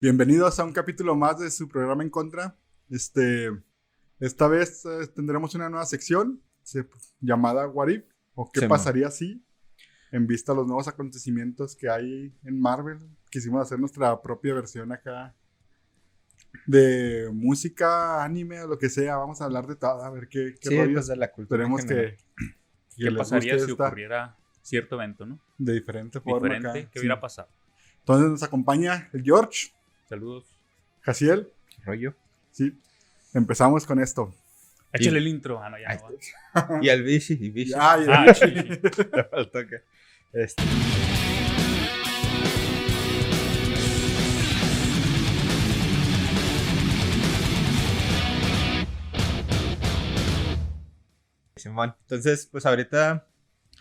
Bienvenidos a un capítulo más de su programa En Contra. Este, esta vez eh, tendremos una nueva sección se- llamada What If, o qué Sí, pasaría si, en vista a los nuevos acontecimientos que hay en Marvel. Quisimos hacer nuestra propia versión acá de música, anime o lo que sea. Vamos a hablar de todo, a ver qué, qué Sí, rollos. pues de la cultura. Esperemos que, que ¿Qué pasaría si esta ocurriera cierto evento, no? de diferente forma. Diferente, acá. ¿qué Sí. hubiera pasado? Entonces nos acompaña el George, Saludos. Jaciel. rollo. Sí, empezamos con esto. Échale el intro. Ah, no, ya no va. Y el bici, y bici. Ah, ya. Ah, sí. Le faltó que- Este. Simón. Entonces, pues ahorita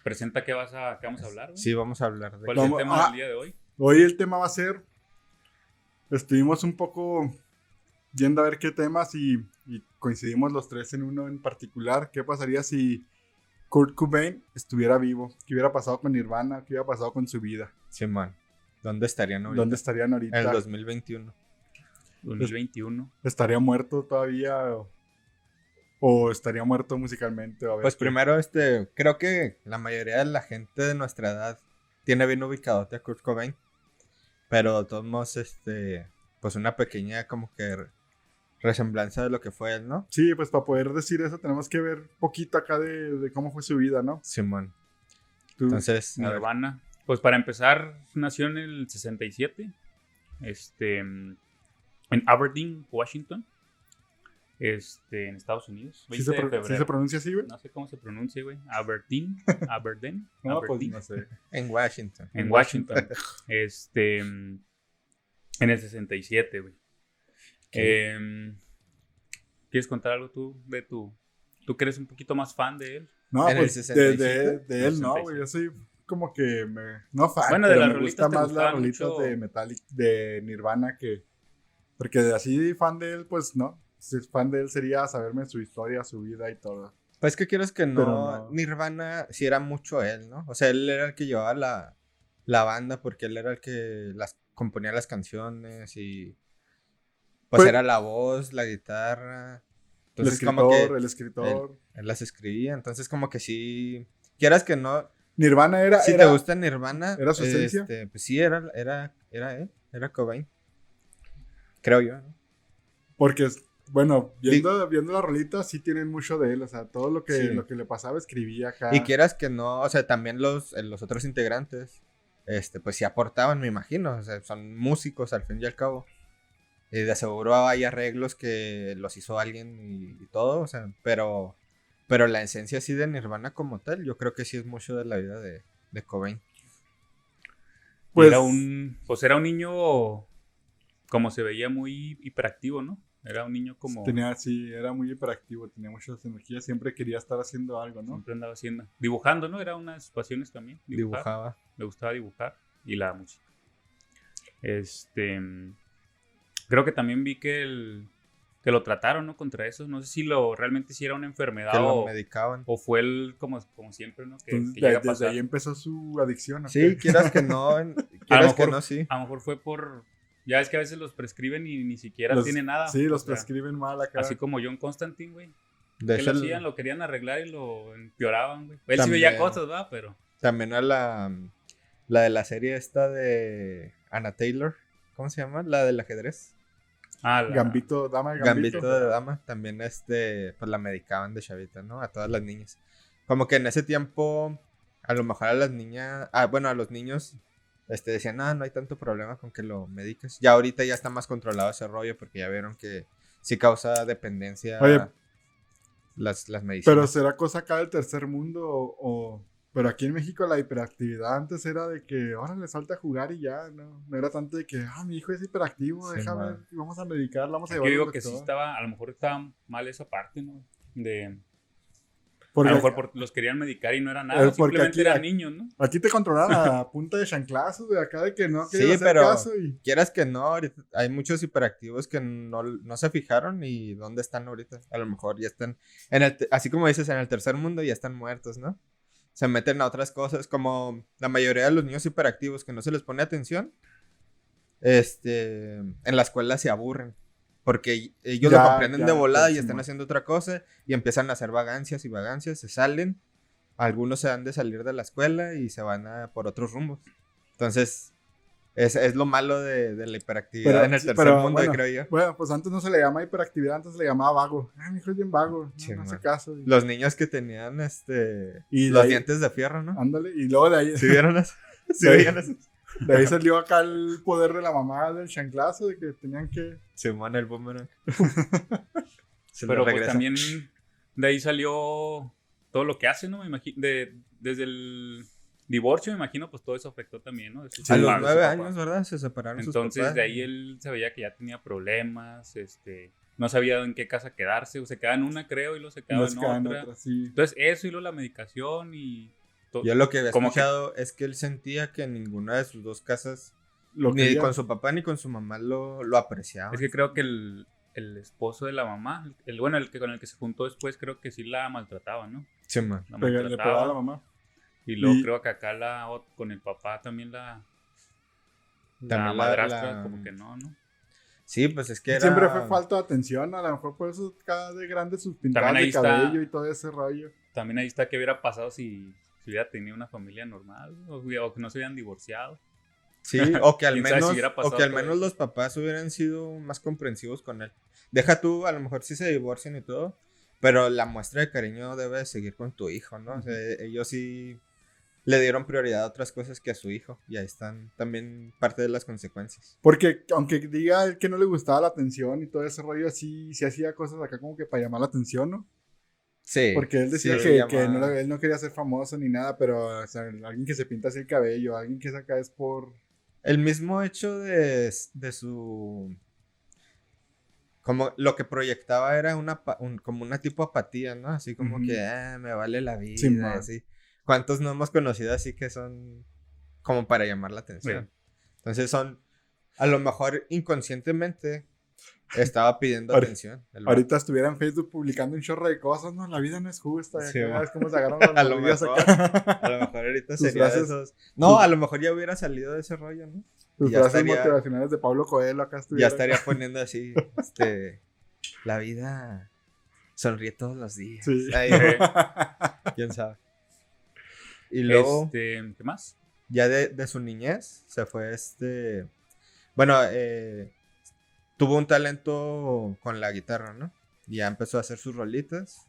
Presenta qué, vas a, qué vamos a hablar. güey. sí vamos a hablar de. ¿Cuál es el tema ah. del día de hoy? Hoy el tema va a ser. Estuvimos un poco viendo a ver qué temas y, y coincidimos los tres en uno en particular. ¿Qué pasaría si Kurt Cobain estuviera vivo? ¿Qué hubiera pasado con Nirvana? ¿Qué hubiera pasado con su vida? Simón. ¿Dónde estarían ahorita? ¿Dónde estarían ahorita? En el 2021. 2021. ¿Estaría muerto todavía? O, o estaría muerto musicalmente? A ver Pues qué- primero, este, creo que la mayoría de la gente de nuestra edad tiene bien ubicado a Kurt Cobain. Pero de todos modos, este, pues una pequeña como que re- resemblanza de lo que fue él, ¿no? Sí, pues para poder decir eso tenemos que ver poquito acá de, de cómo fue su vida, ¿no? Simón. Tú- Entonces, Nirvana. Pues para empezar, nació en el 67. Este. En Aberdeen, Washington. Este, en Estados Unidos. ¿sí 20 se, de pro- sí se pronuncia así, güey? No sé cómo se pronuncia, güey. Aberdeen. Aberdeen. No, pues Aberdeen. no sé. en Washington. En Washington. este. En el 67, güey. Em, ¿Quieres contar algo tú de tu. ¿Tú que eres un poquito más fan de él? No, ¿En el pues de, 67? de- de él no, 67. güey. Yo soy como que me. No fan. Bueno, de pero las me rolitas gusta más las rolitas mucho. de Metallic, de Nirvana que. Porque de así fan de él, pues no. Si es fan de él sería saberme su historia, su vida y todo. Pues que quieres que no. Nirvana sí era mucho él, ¿no? O sea, él era el que llevaba la, la banda porque él era el que las componía las canciones y pues, Pues- era la voz, la guitarra. El Entonces como escritor, que el escritor. él las escribía, entonces como que sí, quieras que no, Nirvana era. si era- te gusta Nirvana, ¿era su esencia? este, pues sí, era, era, era él, era Cobain. Creo yo, ¿no? Porque, bueno, viendo, viendo la rolita, sí tienen mucho de él. O sea, todo lo que, Sí. lo que le pasaba escribía acá. Y quieras que no, o sea, también los, eh, los otros integrantes, este, pues sí aportaban, me imagino. O sea, son músicos al fin y al cabo. Y de seguro hay arreglos que los hizo alguien y, y todo, o sea, pero, pero la esencia así de Nirvana como tal, yo creo que sí es mucho de la vida de, de Cobain. Pues- era un. Pues era un niño. Como se veía muy hiperactivo, ¿no? Era un niño como. Tenía, sí, era muy hiperactivo, tenía muchas energías, siempre quería estar haciendo algo, ¿no? Siempre andaba haciendo. Dibujando, ¿no? Era una de sus pasiones también. Dibujar. Dibujaba. Le gustaba dibujar. Y la música. Este. Creo que también vi que el. Que lo trataron, ¿no? Contra eso. No sé si lo realmente si era una enfermedad Que lo o, medicaban. o fue el como, como siempre, ¿no? Que, Entonces, que de- llega a desde pasar. ahí empezó su adicción. ¿o Sí, quieras que no, en- quieras que mejor- no, sí. A lo mejor fue por. Ya es que a veces los prescriben y ni siquiera Los- tiene nada. Sí, los O sea, prescriben mal acá. Así como John Constantine, güey. De Que lo hacían, lo querían arreglar y lo empeoraban, güey. Él sí También- veía cosas, ¿verdad? Pero. también a la, la de la serie esta de Anna Taylor, ¿cómo se llama? La del ajedrez. Ah, la- Gambito, dama de Gambito. Gambito de dama, también este, pues la medicaban de chavita, ¿no? A todas las niñas. Como que en ese tiempo, a lo mejor a las niñas, ah, bueno, a los niños, este, decían, ah, no hay tanto problema con que lo mediques. Ya ahorita ya está más controlado ese rollo porque ya vieron que sí causa dependencia Oye, las, las Pero medicinas. será cosa acá del tercer mundo o, o- Pero aquí en México la hiperactividad antes era de que ahora le salta a jugar y ya, ¿no? No era tanto de que, ah, mi hijo es hiperactivo, Sí, déjame, man. vamos a medicarlo, vamos a Yo digo al que sí doctor". estaba, a lo mejor estaba mal esa parte, ¿no? De. Porque a lo mejor por- los querían medicar y no era nada. Eh, porque simplemente aquí- eran niños, ¿no? Aquí te controlaban a punta de chanclazos de acá de que no Sí, querías hacer pero- caso y... Quieras que no, hay muchos hiperactivos que no, no se fijaron y dónde están ahorita. A lo mejor ya están, en el, así como dices, en el tercer mundo ya están muertos, ¿no? Se meten a otras cosas, como la mayoría de los niños hiperactivos que no se les pone atención, este, en la escuela se aburren. Porque ellos Ya, lo comprenden ya, de volada ya, y están haciendo otra cosa y empiezan a hacer vagancias y vagancias, se salen. Algunos se han de salir de la escuela y se van a por otros rumbos. Entonces, es, es lo malo de, de la hiperactividad Pero- en el tercer pero, mundo, bueno, creo yo. Bueno, pues antes no se le llamaba hiperactividad, antes se le llamaba vago. Ah, mi hijo es bien vago. No, no hace caso. Y- Los niños que tenían este Y los ahí- dientes de fierro, ¿no? Ándale. Y luego de ahí, ¿Sí vieron eso? ¿Sí Sí. veían eso? De ahí salió acá el poder de la mamá del chanclazo, de que tenían que. Simón el boomerang. Se Pero pues también de ahí salió todo lo que hace, ¿no? Me imagino, de, desde el divorcio, me imagino, pues todo eso afectó también, ¿no? Su a los nueve años, ¿verdad? Se separaron sus Entonces papás. de ahí él se veía que ya tenía problemas, este, no sabía en qué casa quedarse, o se quedaba en una creo y luego se quedaba en que dan otra. sí. Entonces eso y luego la medicación y Yo lo que había como que- es que él sentía que en ninguna de sus dos casas, Lo ni quería. con su papá ni con su mamá, lo, lo apreciaba. es que creo que el, el esposo de la mamá, el bueno, el que con el que se juntó después, creo que sí la maltrataba, ¿no? Sí, man. La Pega- le pegaba a la mamá. Y luego Y- creo que acá la, con el papá también la, la También la- madrastra, la- como que no, ¿no? Sí, pues es que era... Siempre fue falta de atención, a lo mejor por eso cada de grande sus pintadas También ahí de está- cabello y todo ese rollo. También ahí está qué hubiera pasado si, si hubiera tenido una familia normal o, o que no se hubieran divorciado. Sí, o que al ¿Quién sabe si menos, hubiera o que al menos los papás hubieran sido más comprensivos con él. Deja tú, a lo mejor sí se divorcian y todo, pero la muestra de cariño debe de seguir con tu hijo, ¿no? O sea, ellos sí le dieron prioridad a otras cosas que a su hijo y ahí están también parte de las consecuencias. Porque aunque diga que no le gustaba la atención y todo ese rollo, sí, sí hacía cosas acá como que para llamar la atención, ¿no? Sí. Porque él decía sí, que, llama- que no, él no quería ser famoso ni nada, pero o sea, alguien que se pinta así el cabello, alguien que saca es por... El mismo hecho de, de su... Como lo que proyectaba era una un- como una tipo apatía, ¿no? Así como que, ah, me vale la vida, Sí, así. ¿Cuántos no hemos conocido así que son como para llamar la atención? Entonces son, a lo mejor inconscientemente, estaba pidiendo atención. Ahorita estuviera en Facebook publicando un chorro de cosas, no, la vida no es justa, Sí, ya cómo se agarran los A lo mejor. acá. A lo mejor ahorita sería de esos... No, a lo mejor ya hubiera salido de ese rollo, ¿no? Tus Ya frases estaría- motivacionales de Pablo Coelho acá Ya estuvieran. estaría poniendo así, este, la vida sonríe todos los días. Sí. Ay, quién sabe. Y luego, este, ¿qué más? ya de, de su niñez, se fue este, bueno, eh, tuvo un talento con la guitarra, ¿no? Y ya empezó a hacer sus rolitas.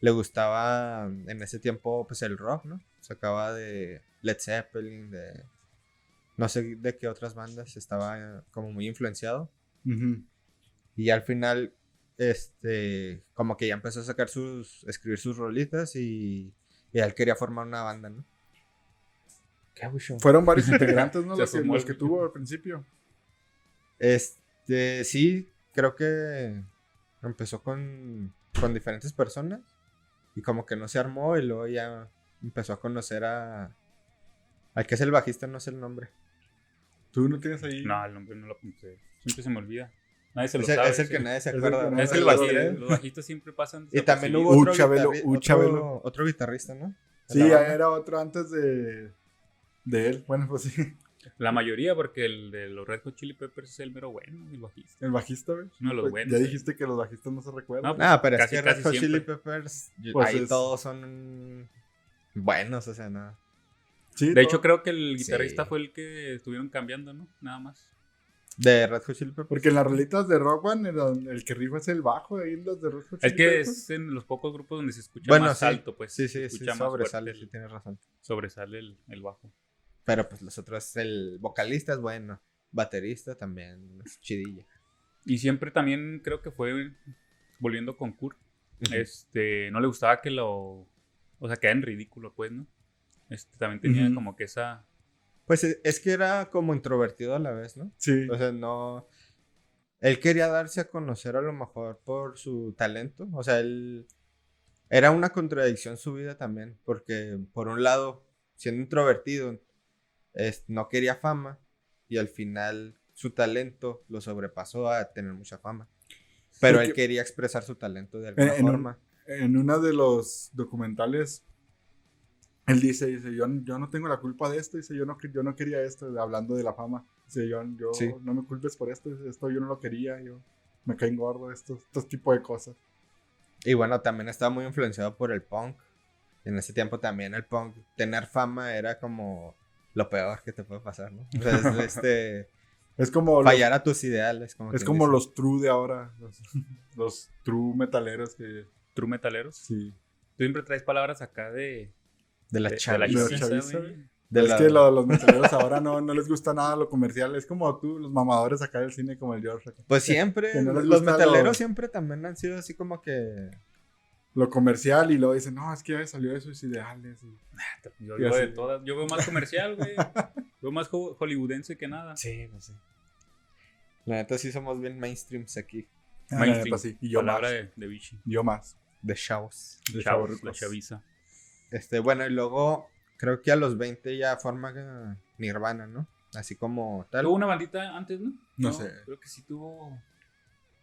Le gustaba en ese tiempo, pues, el rock, ¿no? Sacaba de Led Zeppelin, de... No sé de qué otras bandas estaba como muy influenciado. Ujú. Y al final, este, como que ya empezó a sacar sus, escribir sus rolitas y, y él quería formar una banda, ¿no? Fueron varios integrantes, ¿no? Los que, los que tuvo al principio. Este, sí, creo que empezó con, con diferentes personas y como que no se armó y luego ya empezó a conocer a... Al que es el bajista, no sé el nombre. Tú no tienes ahí. No, el nombre no lo apunté. Siempre se me olvida. Nadie se lo Es el, sabe. es el sí. que nadie se Es el acuerda. ¿no? Es el acuerda. bajista- Los- los bajistas siempre pasan. Y también hubo Un otro, Chabelo, guitarri- un otro- otro guitarrista, ¿no? Sí, era otro antes de, de él. Bueno, pues sí. La mayoría, porque el de los Red Hot Chili Peppers es el mero bueno, el bajista. El bajista, güey. De los Pues, buenos, Ya sí. dijiste que los bajistas no se recuerdan. No, pues, Ah, pero Casi- es que Red Hot Chili. Peppers, Pues ahí es- todos son buenos, o sea, nada. Sí, De hecho, creo que el guitarrista Sí. fue el que estuvieron cambiando, ¿no? Nada más. De Red Hot Chili Peppers. Porque en las rolitas de Rock Band, el, el que rifa es el bajo, ahí en los de Rock Hot Es Chili que Peppers. es en los pocos grupos donde se escucha Bueno, más sí. alto, pues. Sí, se sí, sí, más sobresale, fuerte sí, tienes razón. sobresale el, el bajo. Pero pues los otros, el vocalista es bueno, baterista también, es chidilla. Y siempre también creo que fue volviendo con Kurt. Este, no le gustaba que lo. O sea, queda en ridículo, pues, ¿no? Este, también tenía como que esa. Pues es, es que era como introvertido a la vez, ¿no? Sí. O sea, no... Él quería darse a conocer a lo mejor por su talento. O sea, él... Era una contradicción su vida también, porque por un lado, siendo introvertido, es- no quería fama y al final su talento lo sobrepasó a tener mucha fama. Pero él quería expresar su talento de alguna en forma. en uno de los documentales, él dice, dice yo, yo no tengo la culpa de esto, dice, yo no, yo no quería esto, hablando de la fama. Sí, yo, yo Sí. no me culpes por esto, esto yo no lo quería, yo me caen gordo, estos, estos tipos de cosas. Y bueno, también estaba muy influenciado por el punk. En ese tiempo también el punk, tener fama era como lo peor que te puede pasar, ¿no? O sea, es, este, Es como los, fallar a tus ideales. Como es como dice. los true de ahora, los, los true metaleros que True metaleros. sí. Tú siempre traes palabras acá de. De la de- chaviza. es la- que lo- los metaleros ahora no, no les gusta nada lo comercial, es como tú, los mamadores acá del cine como el George. Pues siempre, no los metaleros lo- siempre también han sido así como que... Lo comercial y luego dicen, no, es que ya salió de sus ideales. y- Yo Y veo de así. todas. Yo veo más comercial, güey. veo más ho- hollywoodense que nada. Sí, pues sí. La neta sí somos bien mainstreams aquí. Ah, la Mainstream. neta, sí. Y yo Palabra más. de, de Vichy. Yo más. De chavos. De Chavos, chavorrucos. la chaviza. Este, bueno, y luego creo que a los 20 ya forma Nirvana, ¿no? Así como tal. Tuvo una bandita antes, ¿no? No sé. Creo que sí tuvo.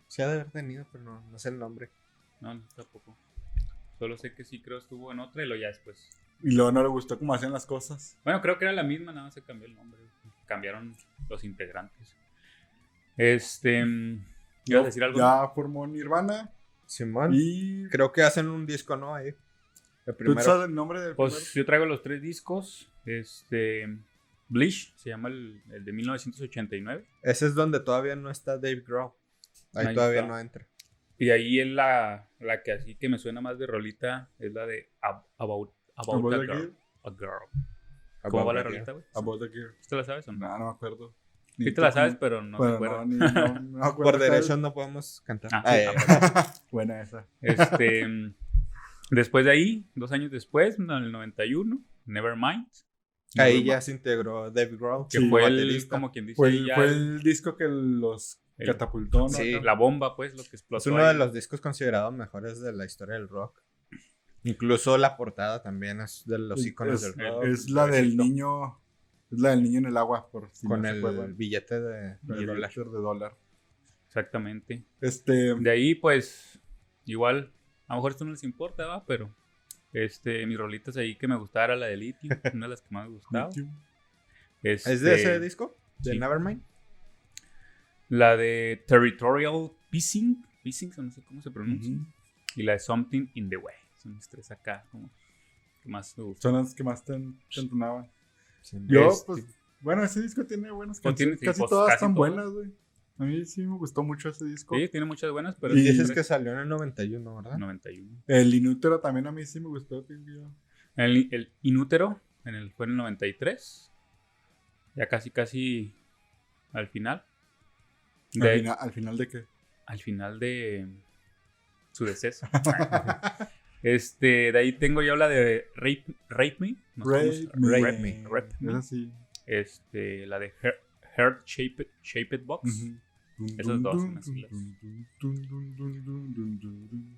Se ha de haber tenido, pero no, no sé el nombre. No, no, tampoco. Solo sé que sí creo estuvo en otra y lo ya después. Y luego no le gustó cómo hacían las cosas. Bueno, creo que era la misma, nada más se cambió el nombre. Cambiaron los integrantes. Este. mm, ¿Ibas a decir algo? Ya formó Nirvana Simón. y... Creo que hacen un disco, ¿no? Ahí. El ¿Tú primero. sabes el nombre del Pues primero? yo traigo los tres discos. Este. Bleach, se llama el, el de 1989. Ese es donde todavía no está Dave Grohl. Ahí, Ahí todavía está. no entra. Y ahí es la, la que así que me suena más de rolita. Es la de Ab- About, About, About a, the girl, a Girl. ¿Cómo va la rolita, güey? About the. ¿Te la sabes o no? No, no me acuerdo. Sí te la sabes, pero no Bueno, no, ni- no, no me acuerdo Por derecho no podemos cantar. Ah, sí, ah, Buena esa. Este, después de ahí, dos años después, en el 91, Nevermind, Ahí ya se integró Dave Grohl. que Sí, fue el, baterista. como quien dice, Fue el, ya fue el- el disco que los el- catapultó, ¿no? Sí. La bomba, pues, lo que explotó. Es uno de los discos considerados mejores de la historia del rock. Incluso la portada también es de los iconos es, del el- rock. es la del niño. Es la del niño en el agua, por si con no el billete de, de El dólar. billete de dólar. Exactamente. Este. De ahí, pues, igual, a lo mejor esto no les importa, ¿va? Pero, este, mis rolitas ahí que me gustaba era la de Lithium, una de las que más me gustaba. ¿Es de Este, ese disco? ¿De sí. Nevermind? La de Territorial Pissing, Pissing, no sé cómo se pronuncia. Y la de Something in the Way. Son mis tres acá, como que más me gustan. Son las que más te, te entonaban. Sí. Yo, Este- pues. Bueno, ese disco tiene buenas canciones. Casi pues, todas están buenas, güey. A mí sí me gustó mucho ese disco. Sí, tiene muchas buenas, pero Y Dices que salió en el 91, ¿verdad? 91. El Inútero también a mí sí me gustó. El, el Inútero en el, fue en el 93. Ya casi, casi al final. Al, final, de qué? Al final de su deceso. Este, de ahí tengo yo la de Rape, rape Me. No rape, me. Este, la de Heart, shaped, shaped, Box. Uh -huh. Esas dos son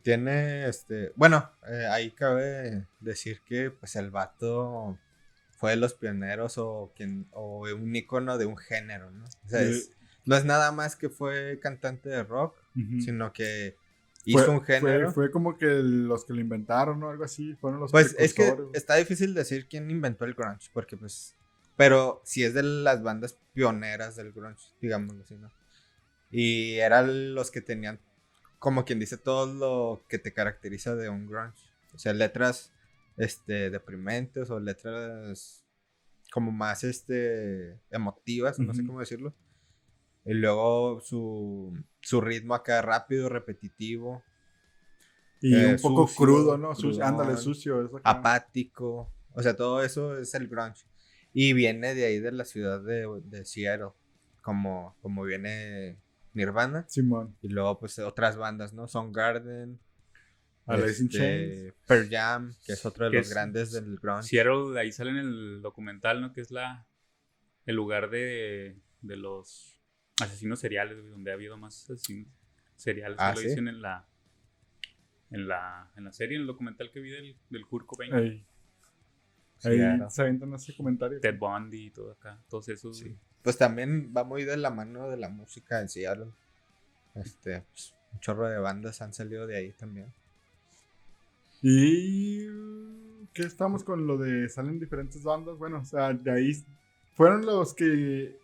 Tiene este. Bueno, eh, ahí cabe decir que pues el vato fue de los pioneros o quien o un icono de un género, ¿no? O no es nada más que fue cantante de rock, sino que hizo Fue- un género. Fue, fue como que los que lo inventaron o algo así. Fueron los Pues es que está difícil decir quién inventó el grunge, porque pues, pero si es de las bandas pioneras del grunge, digámoslo así, ¿no? Y eran los que tenían, como quien dice, todo lo que te caracteriza de un grunge. O sea, letras, este, deprimentes o letras como más, este, emotivas, no sé cómo decirlo. Y luego su, su ritmo acá rápido, repetitivo, Y eh, un poco sucio, crudo, ¿no? Sucio, crudón. ándale, sucio. eso acá. apático. O sea, todo eso es el grunge. Y viene de ahí de la ciudad de, de Seattle. Como, como viene Nirvana. Simón. Y luego, pues, otras bandas, ¿no? Soundgarden. Alice in este. Pearl Jam, que es otro de los es- grandes del grunge. Seattle, ahí sale en el documental, ¿no? Que es la el lugar de, de los asesinos seriales, güey, donde ha habido más asesinos seriales. Ah, que lo ¿sí? dicen en la, en la en la serie, en el documental que vi del, del Kurt Cobain. Ahí, Sí, ahí se aventan ese comentario. Ted Bundy y todo acá. Todos esos. Sí. Pues también va muy de la mano de la música en Seattle. Este, pues, un chorro de bandas han salido de ahí también. Y. ¿Qué estamos con lo de salen diferentes bandas? Bueno, o sea, de ahí fueron los que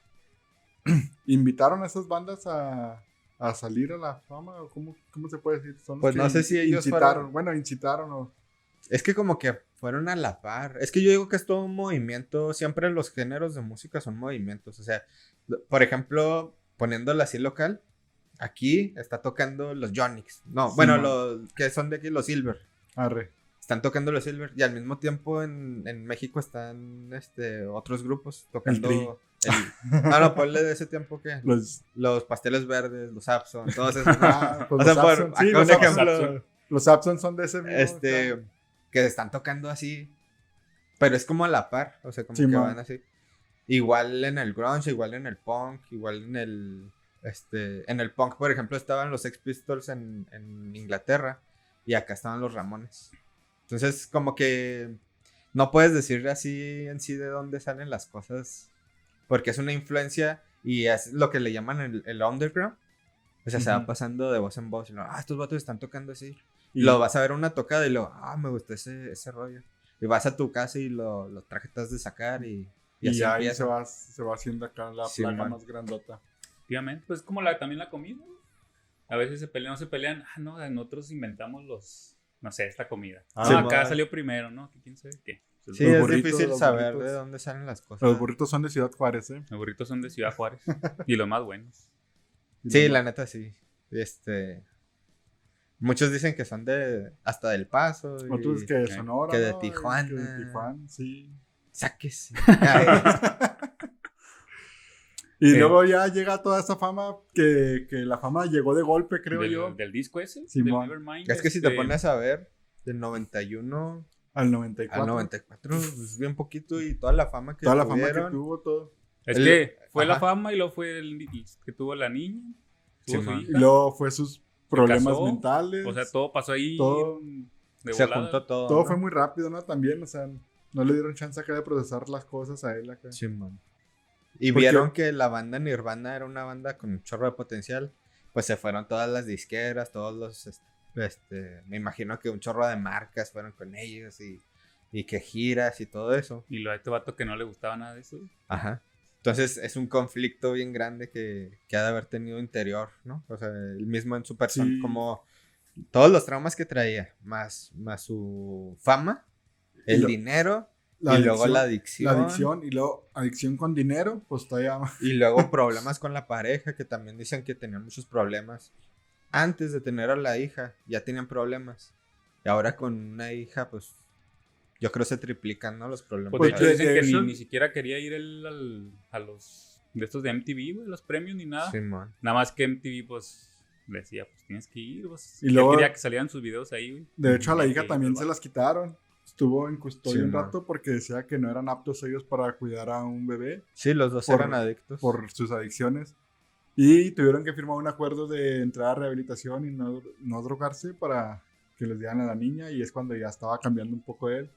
¿invitaron a esas bandas a, a salir a la fama? ¿O cómo, cómo se puede decir? Son Pues no sé si ellos incitaron. fueron- Bueno, incitaron o... Es que como que fueron a la par. Es que yo digo que es todo un movimiento. Siempre los géneros de música son movimientos. O sea, por ejemplo, poniéndolo así local, aquí está tocando los Jonix. No, Sí, bueno, los que son de aquí, los Silver. Arre. Están tocando los Silver. Y al mismo tiempo en, en México están este, otros grupos tocando. El- no, no, ponle de ese tiempo que. Los, Los pasteles verdes, los Abson, todos esos. ah, pues o sea, los por Abson. acá Sí, un los ejemplo. Abson. Los Abson son de ese mismo. este que están tocando así pero es como a la par o sea como Sí, que man. van así igual en el grunge igual en el punk igual en el este en el punk por ejemplo estaban los Sex Pistols en, en Inglaterra y acá estaban los Ramones entonces como que no puedes decir así en sí de dónde salen las cosas porque es una influencia y es lo que le llaman el, el underground o sea, se va pasando de voz en voz. Y luego, ah, estos vatos están tocando así. Y lo vas a ver una tocada y luego, ah, me gustó ese, ese rollo. Y vas a tu casa y lo, lo trajetas de sacar y, y Y, así ahí se va, se va haciendo acá la Sí, placa man. más grandota. Efectivamente, pues como la, también la comida. A veces se pelean, no se pelean. Ah, no, nosotros inventamos los, no sé, esta comida. Ah, sí, acá man. salió primero, ¿no? Quién sabe qué. Sí, Los es burritos, difícil saber burritos. de dónde salen las cosas. Los burritos son de Ciudad Juárez, ¿eh? Los burritos son de Ciudad Juárez. y los más buenos. Y Sí, la neta sí. Este. Muchos dicen que son de. hasta del paso. y- Otros que de Sonora. que de ¿no? Tijuana. Que de Tijuana, sí. Sáquese. Y luego ya llega toda esa fama que, que la fama llegó de golpe, creo del, yo, del disco ese. Simón. del Nevermind, es que si te este, pones a ver, del 91 al 94. al 94, es bien poquito y toda la fama que Toda la fama que tuvo, todo. Es el- que fue la fama y luego fue el que tuvo la niña. Tuvo su Simón. Y luego fue sus problemas casó, mentales. O sea, todo pasó ahí. Todo- de Se juntó todo. todo ¿no? fue muy rápido, ¿no? También, o sea, no le dieron chance acá de procesar las cosas a él acá. Simón. Y Porque- vieron que la banda Nirvana era una banda con un chorro de potencial. Pues se fueron todas las disqueras, todos los. Este, me imagino que un chorro de marcas fueron con ellos y, y que giras y todo eso. Y lo de este vato que no le gustaba nada de eso. Ajá. Entonces es un conflicto bien grande que, que ha de haber tenido interior, ¿no? O sea, él mismo en su persona, Sí. como todos los traumas que traía, más, más su fama, Y el lo- dinero La y luego adicción- la adicción. La adicción y luego adicción con dinero, pues todavía más. Y luego problemas con la pareja, que también dicen que tenían muchos problemas. Antes de tener a la hija, ya tenían problemas. Y ahora con una hija, pues yo creo se triplican, ¿no? Los problemas. Pues, Pues, de hecho, de- dicen que ni, ni siquiera quería ir él al- a los de estos de MTV, güey, los premios ni nada. Simón. Nada más que MTV, pues, decía, pues tienes que ir. Pues, Y luego- quería que salieran sus videos ahí, güey. De hecho, a la hija también pues, se las quitaron. Estuvo en custodia Sí, un man. rato porque decía que no eran aptos ellos para cuidar a un bebé Sí, los dos Por- eran adictos. por sus adicciones. Y tuvieron que firmar un acuerdo de entrar a rehabilitación y no, no drogarse para que les dieran a la niña. Y es cuando ya estaba cambiando un poco él.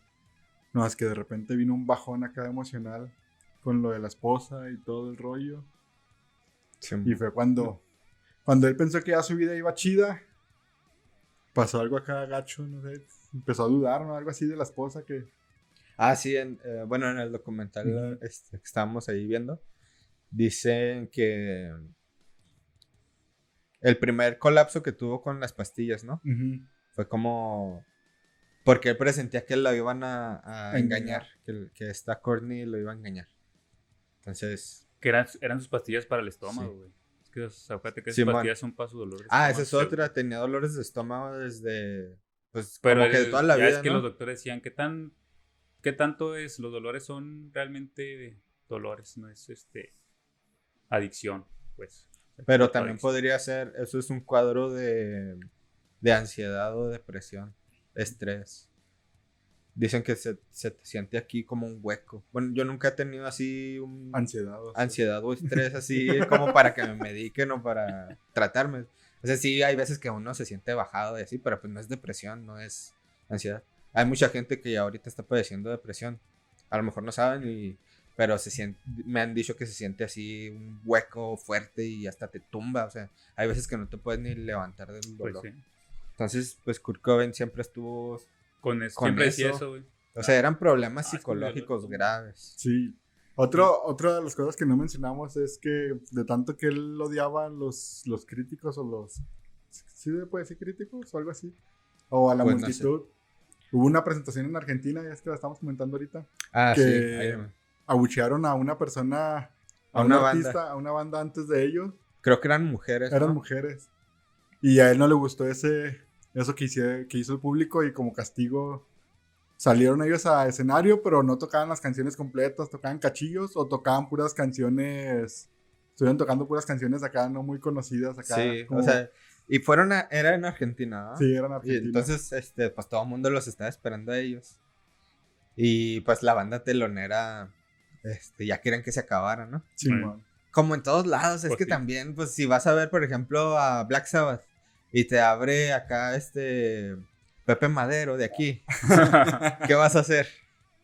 No, es que de repente vino un bajón acá emocional con lo de la esposa y todo el rollo. Y fue cuando, cuando él pensó que ya su vida iba chida, pasó algo acá gacho, no sé, empezó a dudar, ¿no? Algo así de la esposa que... Ah, sí, en, eh, bueno, en el documental Ujú. este, que estábamos ahí viendo, dicen que el primer colapso que tuvo con las pastillas, ¿no? Fue como... Porque él presentía que lo iban a, a A engañar, engañar. que, que esta Courtney lo iba a engañar. Entonces... Que eran, eran sus pastillas para el estómago, Sí. güey. Es que, o sea, acuérdate que esas pastillas son para su dolor. Ah, esa es otra, tenía dolores de estómago desde... Pues Pero como que de toda la ya vida, es que ¿no? los doctores decían que tan qué tanto es los dolores son realmente dolores, no es este adicción, pues. Pero también podría ser, eso es un cuadro de, de ansiedad o depresión, estrés. Dicen que se, se te siente aquí como un hueco. Bueno, yo nunca he tenido así un Ansiedad. o sea. ansiedad o estrés así como para que me mediquen o para tratarme. O sea, sí hay veces que uno se siente bajado y así, pero pues no es depresión, no es ansiedad. Hay mucha gente que ahorita está padeciendo depresión. A lo mejor no saben y pero se siente, me han dicho que se siente así un hueco fuerte y hasta te tumba, o sea, hay veces que no te puedes ni levantar del Pues dolor. sí. Entonces, pues Kurt Cobain siempre estuvo, Con eso, Con siempre decía eso. eso, güey. o sea, eran problemas Ah, es psicológicos graves. Sí. Otro, otra de las cosas que no mencionamos es que de tanto que él odiaba a los, los críticos o los... ¿Sí se puede decir críticos o algo así? O a la Pues no sé. multitud. Hubo una presentación en Argentina, ya es que la estamos comentando ahorita, Ah, que- sí. ahí- abuchearon a una persona, a, A una una artista, a una banda antes de ellos. Creo que eran mujeres. Eran ¿no? mujeres. Y a él no le gustó ese, eso que, hice- que hizo el público y como castigo salieron ellos a escenario, pero no tocaban las canciones completas, tocaban cachillos o tocaban puras canciones, estuvieron tocando puras canciones acá no muy conocidas acá. Sí, como- o sea, y fueron a, era en Argentina, ¿no? sí, eran Y argentinos. entonces, este, pues todo el mundo los estaba esperando a ellos. Y pues la banda telonera, este, ya quieren que se acabara, ¿no? Simón. Como en todos lados, es Pues que sí. también, pues si vas a ver, por ejemplo, a Black Sabbath y te abre acá este Pepe Madero de aquí, ¿qué vas a hacer?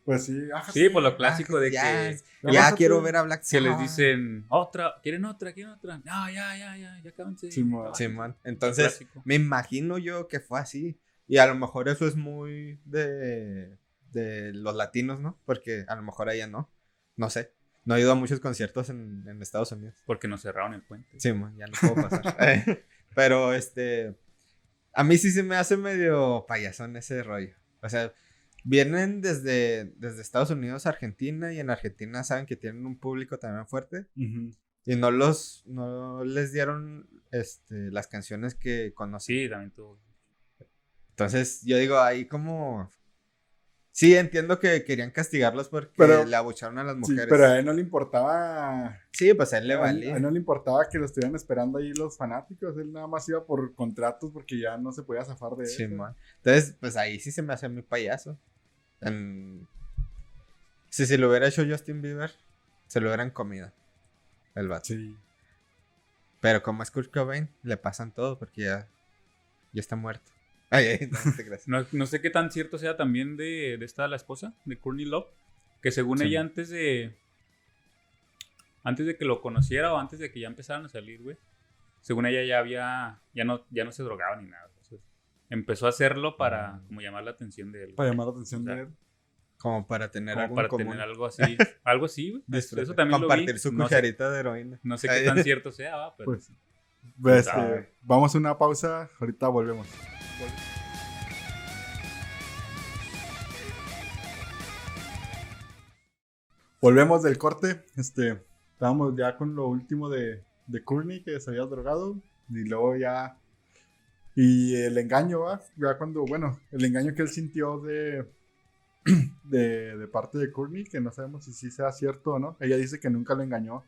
Pues sí, ajá, Sí, por lo clásico de ya, que Ya quiero ver a Black que les Sabbath. dicen otra, ¿quieren otra? ¿Quieren otra? No, ya, ya, ya, ya. Simón. Simón. Entonces, me imagino yo que fue así. Y a lo mejor eso es muy de, de los latinos, ¿no? Porque a lo mejor allá no. No sé. No he ido a muchos conciertos en, en Estados Unidos. Porque nos cerraron el puente. Sí, man, ya no puedo pasar. Eh, Pero este. A mí sí se me hace medio payasón ese rollo. O sea, vienen desde, desde Estados Unidos a Argentina y en Argentina saben que tienen un público también fuerte. Y no los. No les dieron este, las canciones que conocí. Sí, también tuvo. Entonces, yo digo, ahí como. Sí, entiendo que querían castigarlos porque Pero- le abucharon a las Sí, mujeres. pero a él no le importaba Sí, pues a él le valía. a él no le importaba que lo estuvieran esperando ahí los fanáticos. Él nada más iba por contratos porque ya no se podía zafar de Sí, eso. man. Entonces, pues ahí sí se me hace muy payaso. En- Si se lo hubiera hecho Justin Bieber, se lo hubieran comido. El vato. Sí. Pero como es Kurt Cobain, le pasan todo porque ya, ya está muerto. Ay, ay, no, no te creas. No, no sé qué tan cierto sea también de, de esta la esposa, de Courtney Love, que según Sí. ella antes de antes de que lo conociera o antes de que ya empezaran a salir, güey, según ella ya había ya no ya no se drogaba ni nada. Entonces, empezó a hacerlo para Mm. como llamar la atención de él. Para llamar la atención O sea, de él. Como para tener como algo en para común. tener algo así, algo así, güey. Eso también lo vi. Compartir su No sé, de heroína. no sé qué tan cierto sea, va, pero Pues, pues, sabe. eh, vamos a una pausa. Ahorita volvemos. Volvemos del corte. Este, estábamos ya con lo último de, de Courtney que se había drogado. Y luego ya. Y el engaño, ¿va? Ya cuando, bueno, el engaño que él sintió de, de, de parte de Courtney, que no sabemos si sí sea cierto o no. Ella dice que nunca lo engañó.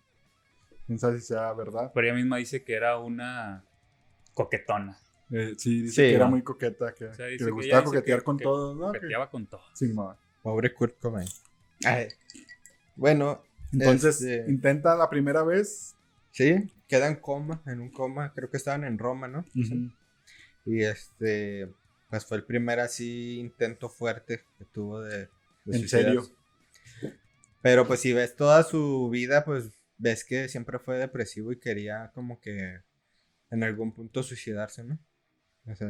Quién sabe si sea verdad. pero ella misma dice que era una coquetona. Eh, sí, dice Sí, que era muy coqueta, que, O sea, que dice le gustaba coquetear que- con que todos, ¿no? Que- Coqueteaba con todo. Sí, ma. Pobre Kurt Cobain. Ay. Bueno, Entonces, Este- intenta la primera vez. sí, queda en coma, en un coma. Creo que estaban en Roma, ¿no? Y este, pues fue el primer así intento fuerte que tuvo de, de En suicidarse. serio. Pero pues si ves toda su vida, pues ves que siempre fue depresivo y quería como que en algún punto suicidarse, ¿no? O sea,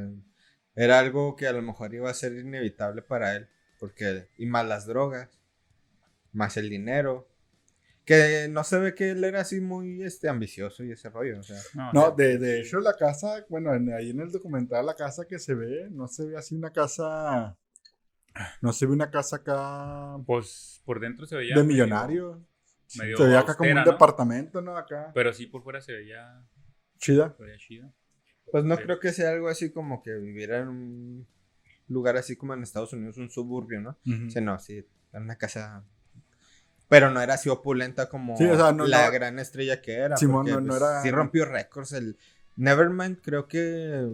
era algo que a lo mejor iba a ser inevitable para él, porque y más las drogas, más el dinero, que no se ve que él era así muy este ambicioso y ese rollo, o sea, No, No, o sea, de, de hecho la casa, bueno, en- ahí en el documental la casa que se ve, no se ve así una casa, no se ve una casa acá Pues por dentro se veía. de medio- millonario. medio se veía acá como un departamento, ¿no? Acá. Pero sí por fuera se veía, Chida. se veía chida. Pues no Sí. creo que sea algo así como que viviera en un lugar así como en Estados Unidos, un suburbio, ¿no? Ujú. Sí, no, sí, era una casa. Pero no era así opulenta como Sí, o sea, no- la no- gran estrella que era. Simón, porque, no- no pues, era- Sí rompió récords. El Nevermind creo que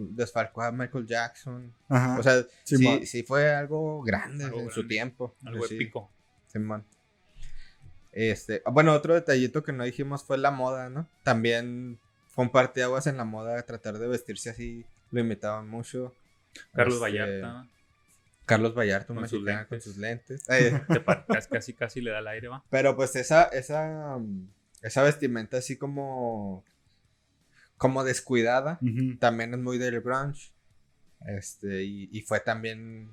desfalcó a Michael Jackson. Ajá. O sea, sí, Simón. sí, fue algo grande Algo en su tiempo. Algo Sí, épico. Simón. Este, ah, bueno, otro detallito que no dijimos fue la moda, ¿no? También fue un parteaguas en la moda tratar de vestirse así. Lo imitaban mucho. Carlos Este, Vallarta. Carlos Vallarta, un Con sus mexicano con sus lentes. Eh, Te pa- casi, casi, casi le da el aire, va. Pero pues esa, esa, mm, esa vestimenta así como, como descuidada, también es muy del grunge. Este, y, y fue también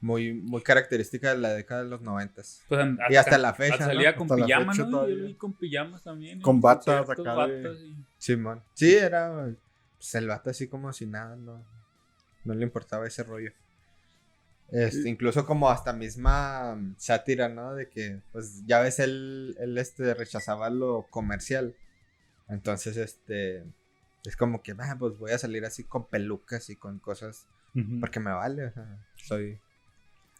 muy, muy característica de la década de los noventas. Pues, Y hasta la fecha, Salía ¿no? con Hasta pijamas, ¿no? Yo vi con pijamas también. Con batas acá de- batas y- Simón. Sí, era pues, el vato así como si nada, no, no le importaba ese rollo. Este, incluso como hasta misma mm, sátira, ¿no? De que, pues, ya ves, él, él este, rechazaba lo comercial. Entonces, este, es como que, ah, pues voy a salir así con pelucas y con cosas, porque me vale, o sea, soy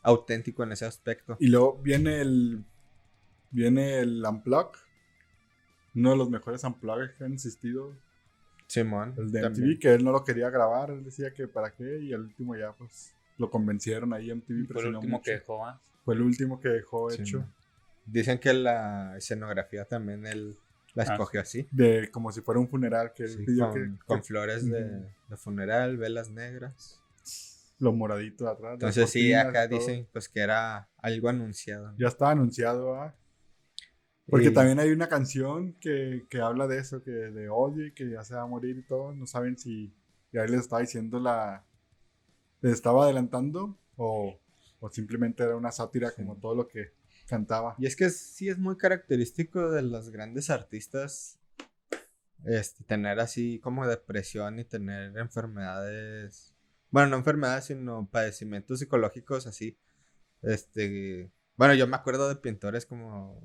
auténtico en ese aspecto. Y luego viene el. Viene el Unplug. Uno de los mejores Unpluggers que han existido. Simón. El de también. MTV, que él no lo quería grabar. Él decía que para qué. Y al último ya, pues. Lo convencieron ahí. MTV Fue el último mucho. que dejó, ¿ah? Fue el último que dejó Sí, hecho. man. Dicen que la escenografía también él la Ah, escogió así. De como si fuera un funeral. Que él Sí, pidió con, que, con que flores de, funeral, velas negras. lo moradito de atrás. Entonces sí, acá todo. dicen pues que era algo anunciado. ¿no? Ya estaba anunciado, ¿ah? Porque también hay una canción que, que habla de eso, que de odio y que ya se va a morir y todo. No saben si ya les estaba diciendo la... Les estaba adelantando o, o simplemente era una sátira como todo lo que cantaba. Y es que sí es muy característico de los grandes artistas este, tener así como depresión y tener enfermedades, bueno, no enfermedades, sino padecimientos psicológicos así. Este, bueno, yo me acuerdo de pintores como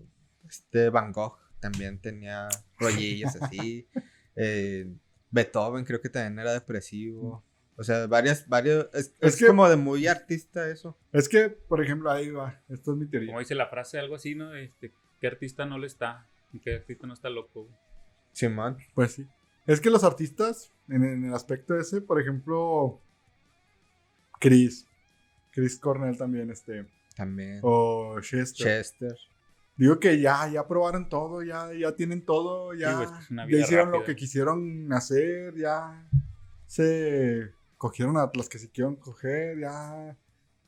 este Van Gogh, también tenía rollillos así. eh, Beethoven creo que también era depresivo. O sea, varias, varios, es, Es es que- como de muy artista eso. Es que, por ejemplo, ahí va. Esto es mi teoría. Como dice la frase, algo así, ¿no? Este, ¿Qué artista no le está? ¿Y qué artista no está loco? Simón. Pues sí. Es que los artistas, en, en el aspecto ese, por ejemplo, Chris. Chris Cornell también, este. También. O Chester. Chester. Digo que ya, ya probaron todo, ya, ya tienen todo, ya, hicieron lo que quisieron hacer, ya se cogieron a los que se quisieron coger, ya,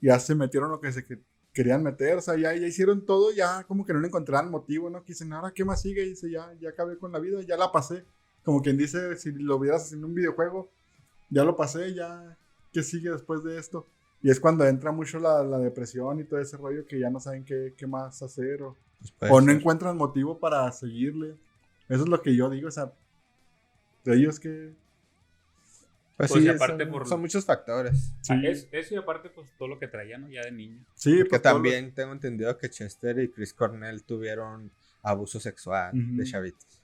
ya se metieron lo que se que- querían meter, o sea, ya, ya hicieron todo, ya como que no le encontraban motivo, ¿no? Que dicen, ahora, ¿qué más sigue? Y dice, ya, ya acabé con la vida, ya la pasé. Como quien dice, si lo hubieras en un videojuego, ya lo pasé, ya, ¿qué sigue después de esto? Y es cuando entra mucho la, la depresión y todo ese rollo que ya no saben qué, qué más hacer o... Pues O no ser. encuentran motivo para seguirle. Eso es lo que yo digo, o sea, de ellos que... Pues Pues, sí, aparte son, por- son muchos factores. Sí, Ah, es- eso y aparte, pues todo lo que traía, ¿no? Ya de niño. sí Porque pues, los- también tengo entendido que Chester y Chris Cornell tuvieron abuso sexual de chavitos.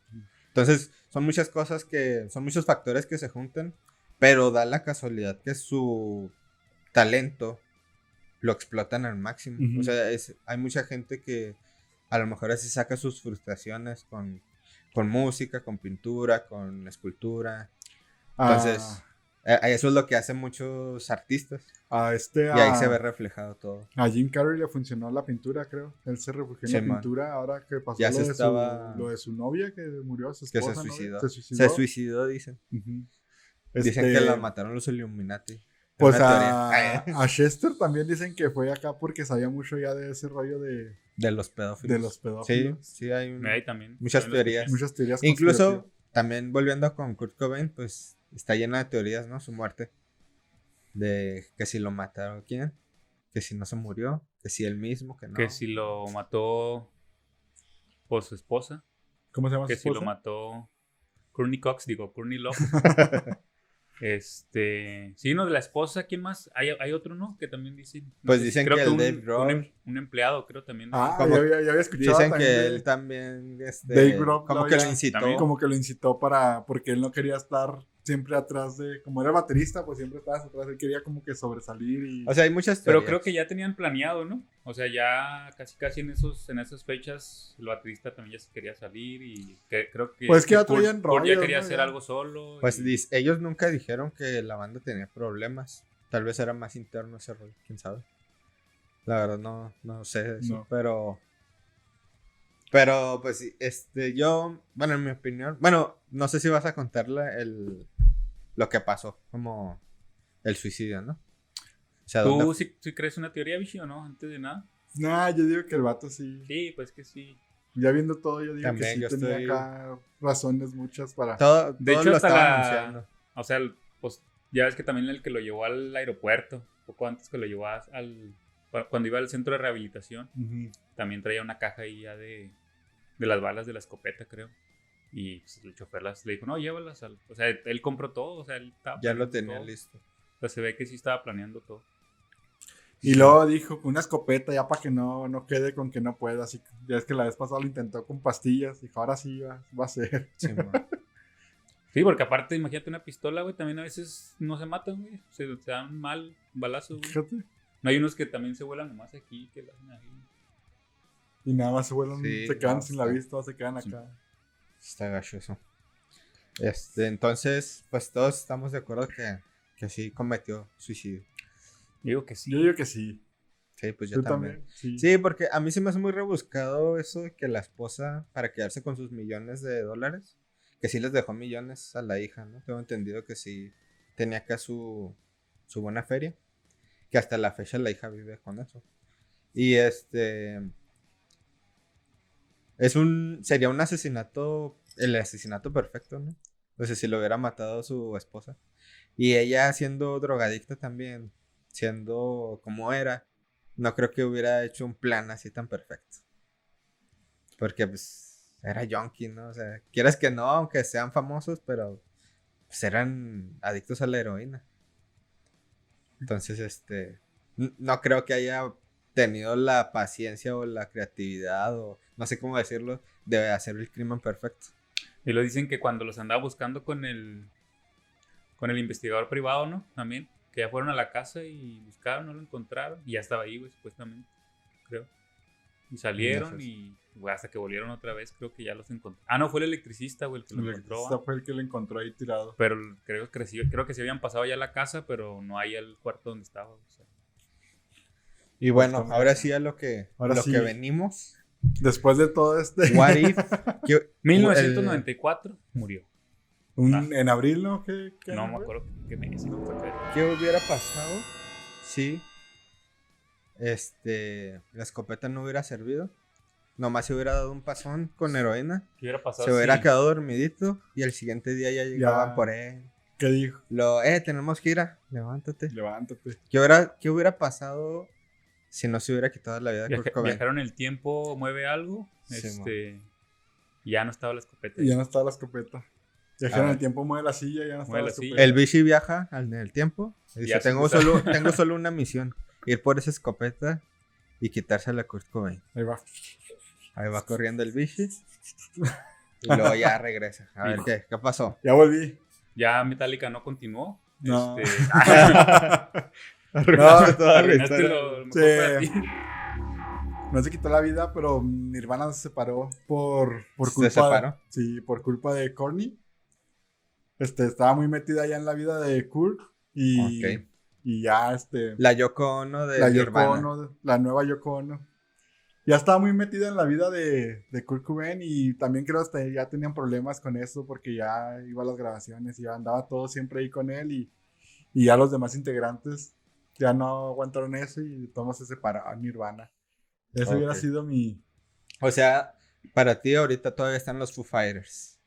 Entonces, son muchas cosas que, son muchos factores que se juntan, pero da la casualidad que su talento lo explotan al máximo. O sea, es- hay mucha gente que a lo mejor así saca sus frustraciones con, con música, con pintura, con escultura. Entonces, eh, eso es lo que hacen muchos artistas. este... Y ahí se ve reflejado todo. A Jim Carrey le funcionó la pintura, creo. Él se refugió en Sí, la man. pintura ahora que pasó Ya lo, se de estaba- su, lo de su novia que murió, su Que esposa. se ¿no? suicidó. Se Se suicidó. suicidó, dicen. Dicen Este, que la mataron los Illuminati. Es Pues a, a Chester también dicen que fue acá porque sabía mucho ya de ese rollo de, De los pedófilos. de los Sí, pedófilos. sí, hay un- Ahí también. Muchas también teorías. escuché. Muchas teorías Incluso también volviendo con Kurt Cobain, pues está llena de teorías, ¿no? Su muerte. De que si lo mataron, ¿quién? Que si no se murió, que si él mismo, que no. Que si lo mató por su esposa. ¿Cómo se llama Que su si lo esposa? mató Courtney Cox, digo, Courtney Love. este. Sí, no, de la esposa, ¿quién más? Hay, hay otro, ¿no? Que también dicen. no Pues sé, dicen creo que el un, Dave un Grohl. em- un empleado, creo también. Ah, Como- ya, había, ya había escuchado Dicen también que de- él también, este, Dave Grohl como lo que lo había- incitó. también como que lo incitó para porque él no quería estar siempre atrás de como era baterista pues siempre estabas atrás él quería como que sobresalir y O sea, hay muchas Pero creo que ya tenían planeado, ¿no? O sea, ya casi casi en esos en esas fechas el baterista también ya se quería salir y que, creo que Pues que ya traían Kurt ya quería ¿no? hacer Ya. algo solo. Pues y- ellos nunca dijeron que la banda tenía problemas. Tal vez era más interno ese rollo, quién sabe. La verdad no, no sé de eso, No. pero pero pues sí, este yo, bueno, en mi opinión, bueno, no sé si vas a contarle el lo que pasó, como el suicidio, ¿no? O sea, ¿Tú ¿dónde- sí, sí crees una teoría, Vichy, o no? Antes de nada. nah yo digo que el vato sí Sí, pues que sí. ya viendo todo yo digo También que sí yo tenía estoy- acá razones muchas para todo, De todo hecho, lo hasta estaba la- anunciando. O sea, el- pues ya ves que también el que lo llevó al aeropuerto, poco antes que lo llevó al, cu- cuando iba al centro de rehabilitación, también traía una caja ahí ya de, de las balas de la escopeta, creo. Y pues, el chofer las, le dijo, no, llévalas. al-". O sea, él compró todo, o sea, él estaba Ya lo tenía todo. listo. O sea, se ve que sí estaba planeando todo. Y luego dijo una escopeta ya para que no, no quede con que no pueda. Así que ya es que la vez pasada lo intentó con pastillas. Dijo, ahora sí va, va a ser. Sí, porque aparte, imagínate una pistola, güey, también a veces no se matan, güey. Se, se dan mal balazos, güey. Fíjate. No hay unos que también se vuelan nomás aquí, que lo hacen ahí. Y nada más se vuelan, Sí, se quedan no, sin la vista, se quedan acá. Está gacho eso. Este, entonces, pues todos estamos de acuerdo que, que sí cometió suicidio. Digo que sí. Yo digo que sí. Sí, pues yo también. también. Sí. Sí, porque a mí se me hace muy rebuscado eso de que la esposa, para quedarse con sus millones de dólares, que sí les dejó millones a la hija, ¿no? Tengo entendido que sí tenía acá su, su buena feria, que hasta la fecha la hija vive con eso. Y este... Es un... Sería un asesinato, el asesinato perfecto, ¿no? O sea, si lo hubiera matado su esposa. Y ella siendo drogadicta también, siendo como era, no creo que hubiera hecho un plan así tan perfecto. Porque pues era junkie, ¿no? O sea, quieras que no, aunque sean famosos, pero pues eran adictos a la heroína. Entonces, este, no creo que haya tenido la paciencia o la creatividad o no sé cómo decirlo de hacer el crimen perfecto. Y lo dicen que cuando los andaba buscando con el con el investigador privado, ¿no? También. Que ya fueron a la casa y buscaron, no lo encontraron. Y ya estaba ahí, güey, supuestamente. Creo. Y salieron y güey, hasta que volvieron otra vez, creo que ya los encontraron. Ah, no, fue el electricista, güey, el que lo El encontró. electricista ¿va? fue el que lo encontró ahí tirado. Pero creo que, creo que se habían pasado ya a la casa, pero no hay el cuarto donde estaba. o sea. Y bueno, ahora sí a lo que, Ahora lo sí. que venimos. Después de todo este. What if? que- 1994 murió. un- Ah. En abril, ¿no? ¿Qué, qué No me acuerdo qué mes. no ¿Qué hubiera pasado si este la escopeta no hubiera servido? Nomás se hubiera dado un pasón con heroína, ¿Qué hubiera pasado? se hubiera quedado dormidito y el siguiente día ya llegaban por él. ¿Qué dijo? Lo, eh, tenemos que ir a, levántate. Levántate. ¿Qué hubiera, ¿Qué hubiera pasado si no se hubiera quitado la vida de Viaja- Kurt Cobain? viajaron el tiempo, mueve algo. Sí, este, ya no estaba la escopeta. Ya no estaba la escopeta. Viajaron A ver. el tiempo, mueve la silla, ya no estaba la la escopeta. silla. El bichi viaja al- en el tiempo y dice, tengo solo, tengo solo una misión, ir por esa escopeta y quitársela a Kurt Cobain. Ahí va. Ahí va corriendo el bichi. Y luego ya regresa. A ver. ¿qué, qué pasó? Ya volví. Ya Metallica no continuó. No. Este, Arruinaste toda la historia. Sí. No se quitó la vida, pero Nirvana se separó por, por ¿Se culpa. separó? Sí, por culpa de Courtney. Este, estaba muy metida ya en la vida de Kurt. Y, y ya, este. La Yoko Ono de la Yoko Nirvana. Ono, la nueva Yoko Ono. Ya estaba muy metida en la vida de, de Kurt Cobain y también creo que ya tenían problemas con eso porque ya iba a las grabaciones y ya andaba todo siempre ahí con él y, y ya los demás integrantes ya no aguantaron eso y todos se separaron Nirvana. Ese hubiera Ok. sido mi... O sea, para ti ahorita todavía están los Foo Fighters.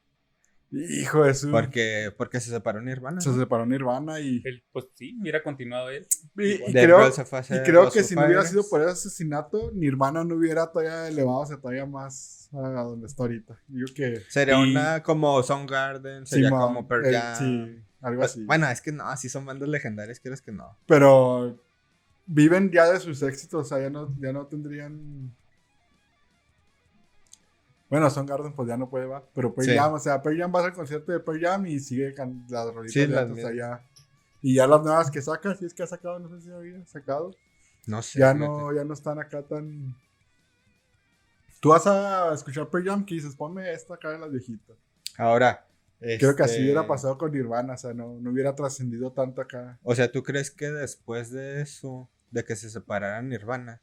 Hijo de su... Porque, porque se separó Nirvana. Se ¿no? separó Nirvana y, Él, pues sí, hubiera continuado él. y, y creo, Grohl se fue a y creo que Foo si no hubiera sido por ese asesinato, Nirvana no hubiera todavía elevado todavía más a donde está ahorita. Yo que... Sería Y- una como Soundgarden, sería Simón, como Pearl el- Jam. Sí, algo Pues, así. Bueno, es que no, así son bandas legendarias, quieres que no. Pero viven ya de sus éxitos, o sea, ya no, ya no tendrían. Bueno, Son Garden pues ya no puede, va. Pero Pearl Sí. Jam, o sea, Pearl Jam vas al concierto de Pearl Jam y sigue can- las rolitas Sí, las o sea, ya. Y ya las nuevas que saca, si es que ha sacado, no sé si había sacado. No sé. Ya fíjate. no, ya no están acá tan. Tú vas a escuchar Pearl Jam que dices, ponme esta acá de las viejitas. Ahora. Creo que así este, hubiera pasado con Nirvana, o sea, no, no hubiera trascendido tanto acá. O sea, ¿tú crees que después de eso, de que se separaran Nirvana,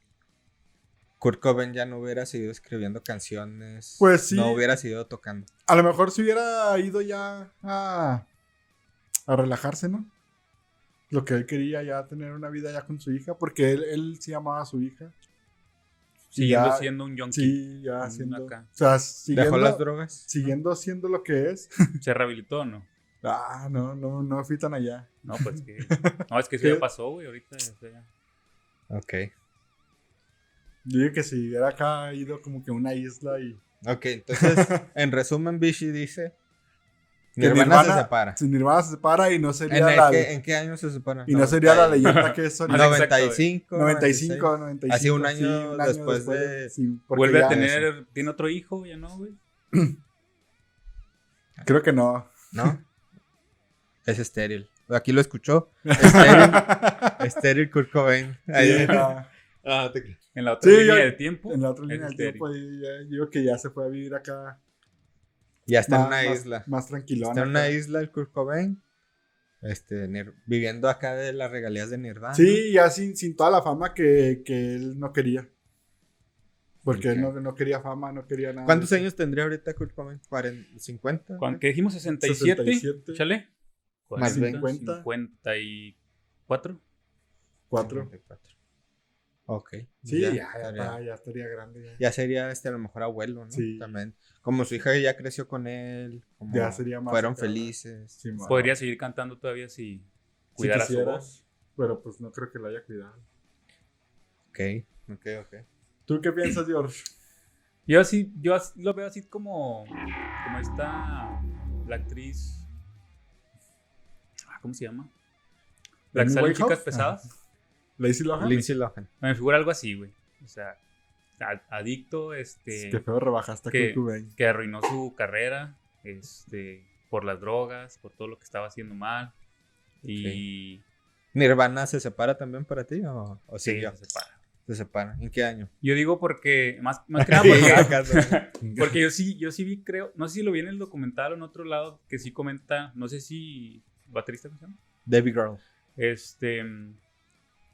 Kurt Cobain ya no hubiera seguido escribiendo canciones? Pues sí. No hubiera seguido tocando. A lo mejor si hubiera ido ya a, a relajarse, ¿no? Lo que él quería ya tener una vida ya con su hija, porque él, él sí amaba a su hija. Siguiendo ya- siendo un junkie. Sí, ya haciendo. acá. O sea, ¿Dejó siguiendo, las drogas? siguiendo siendo lo que es. ¿Se rehabilitó o no? Ah, no, no, no fui tan allá. No, pues que. No, es que eso ya pasó, güey, ahorita. sea, Ok. Yo digo que si hubiera acá ido como que a una isla y. Ok, entonces, en resumen, Bishi dice: Que Nirvana, se Nirvana- separa. Si Nirvana se separa y no sería ¿En, la. qué, ¿En qué año se separa? y no sería la 90 leyenda que es ahorita. Más exacto, 95. 95, 95. Así un año sí, después de- sí, porque Vuelve a tener, tiene otro hijo, ya no, güey. Creo que no. ¿No? Es estéril. Aquí lo escuchó. Estéril, estéril Kurt Cobain. Ahí. Sí, no. Ah, te. En la otra Sí, línea yo- de tiempo. En la otra línea del tiempo, yo digo que ya se fue a vivir acá. Ya está en más- una más- isla. Más tranquilona. Está en una isla el Kurt Cobain. Este, viviendo acá de las regalías de Nirvana. Sí, ya sin, sin toda la fama que, que él no quería. Porque él no, no quería fama, no quería nada. ¿Cuántos años tendría ahorita Kurt Cobain? ¿40, ¿50? ¿Cuán- ¿Qué dijimos? ¿67? 67. Chale. Más 50. 54. Cuatro. 54. Ok. Sí, ya, ya, estaría- ya estaría grande. Ya, ya sería este a lo mejor abuelo, ¿no? Sí. También. Como su hija ya creció con él. Como Ya sería más Fueron felices. Sí. Podría seguir cantando todavía si cuidara su quisiera. voz. Pero pues no creo que lo haya cuidado. Ok, ok, ok. ¿Tú qué piensas, George? Yo así, yo así- lo veo así como, como esta, la actriz, ah, ¿cómo se llama? La que ¿Amy sale chicas pesadas. ¿Lazy Lohan? Lindsay Lohan. Me figura algo así, güey. O sea, a- adicto, este, Qué feo rebajaste a que- Cobain. que arruinó su carrera, este, por las drogas, por todo lo que estaba haciendo mal. Y ¿Nirvana se separa también para ti o, o sí, siguió? se separa. Se separa. ¿En qué año? Yo digo porque, más, más que nada porque, Porque yo sí, yo sí vi, creo, no sé si lo vi en el documental o en otro lado, que sí comenta, no sé si, baterista, ¿cómo se llama? Debbie Girl. Este,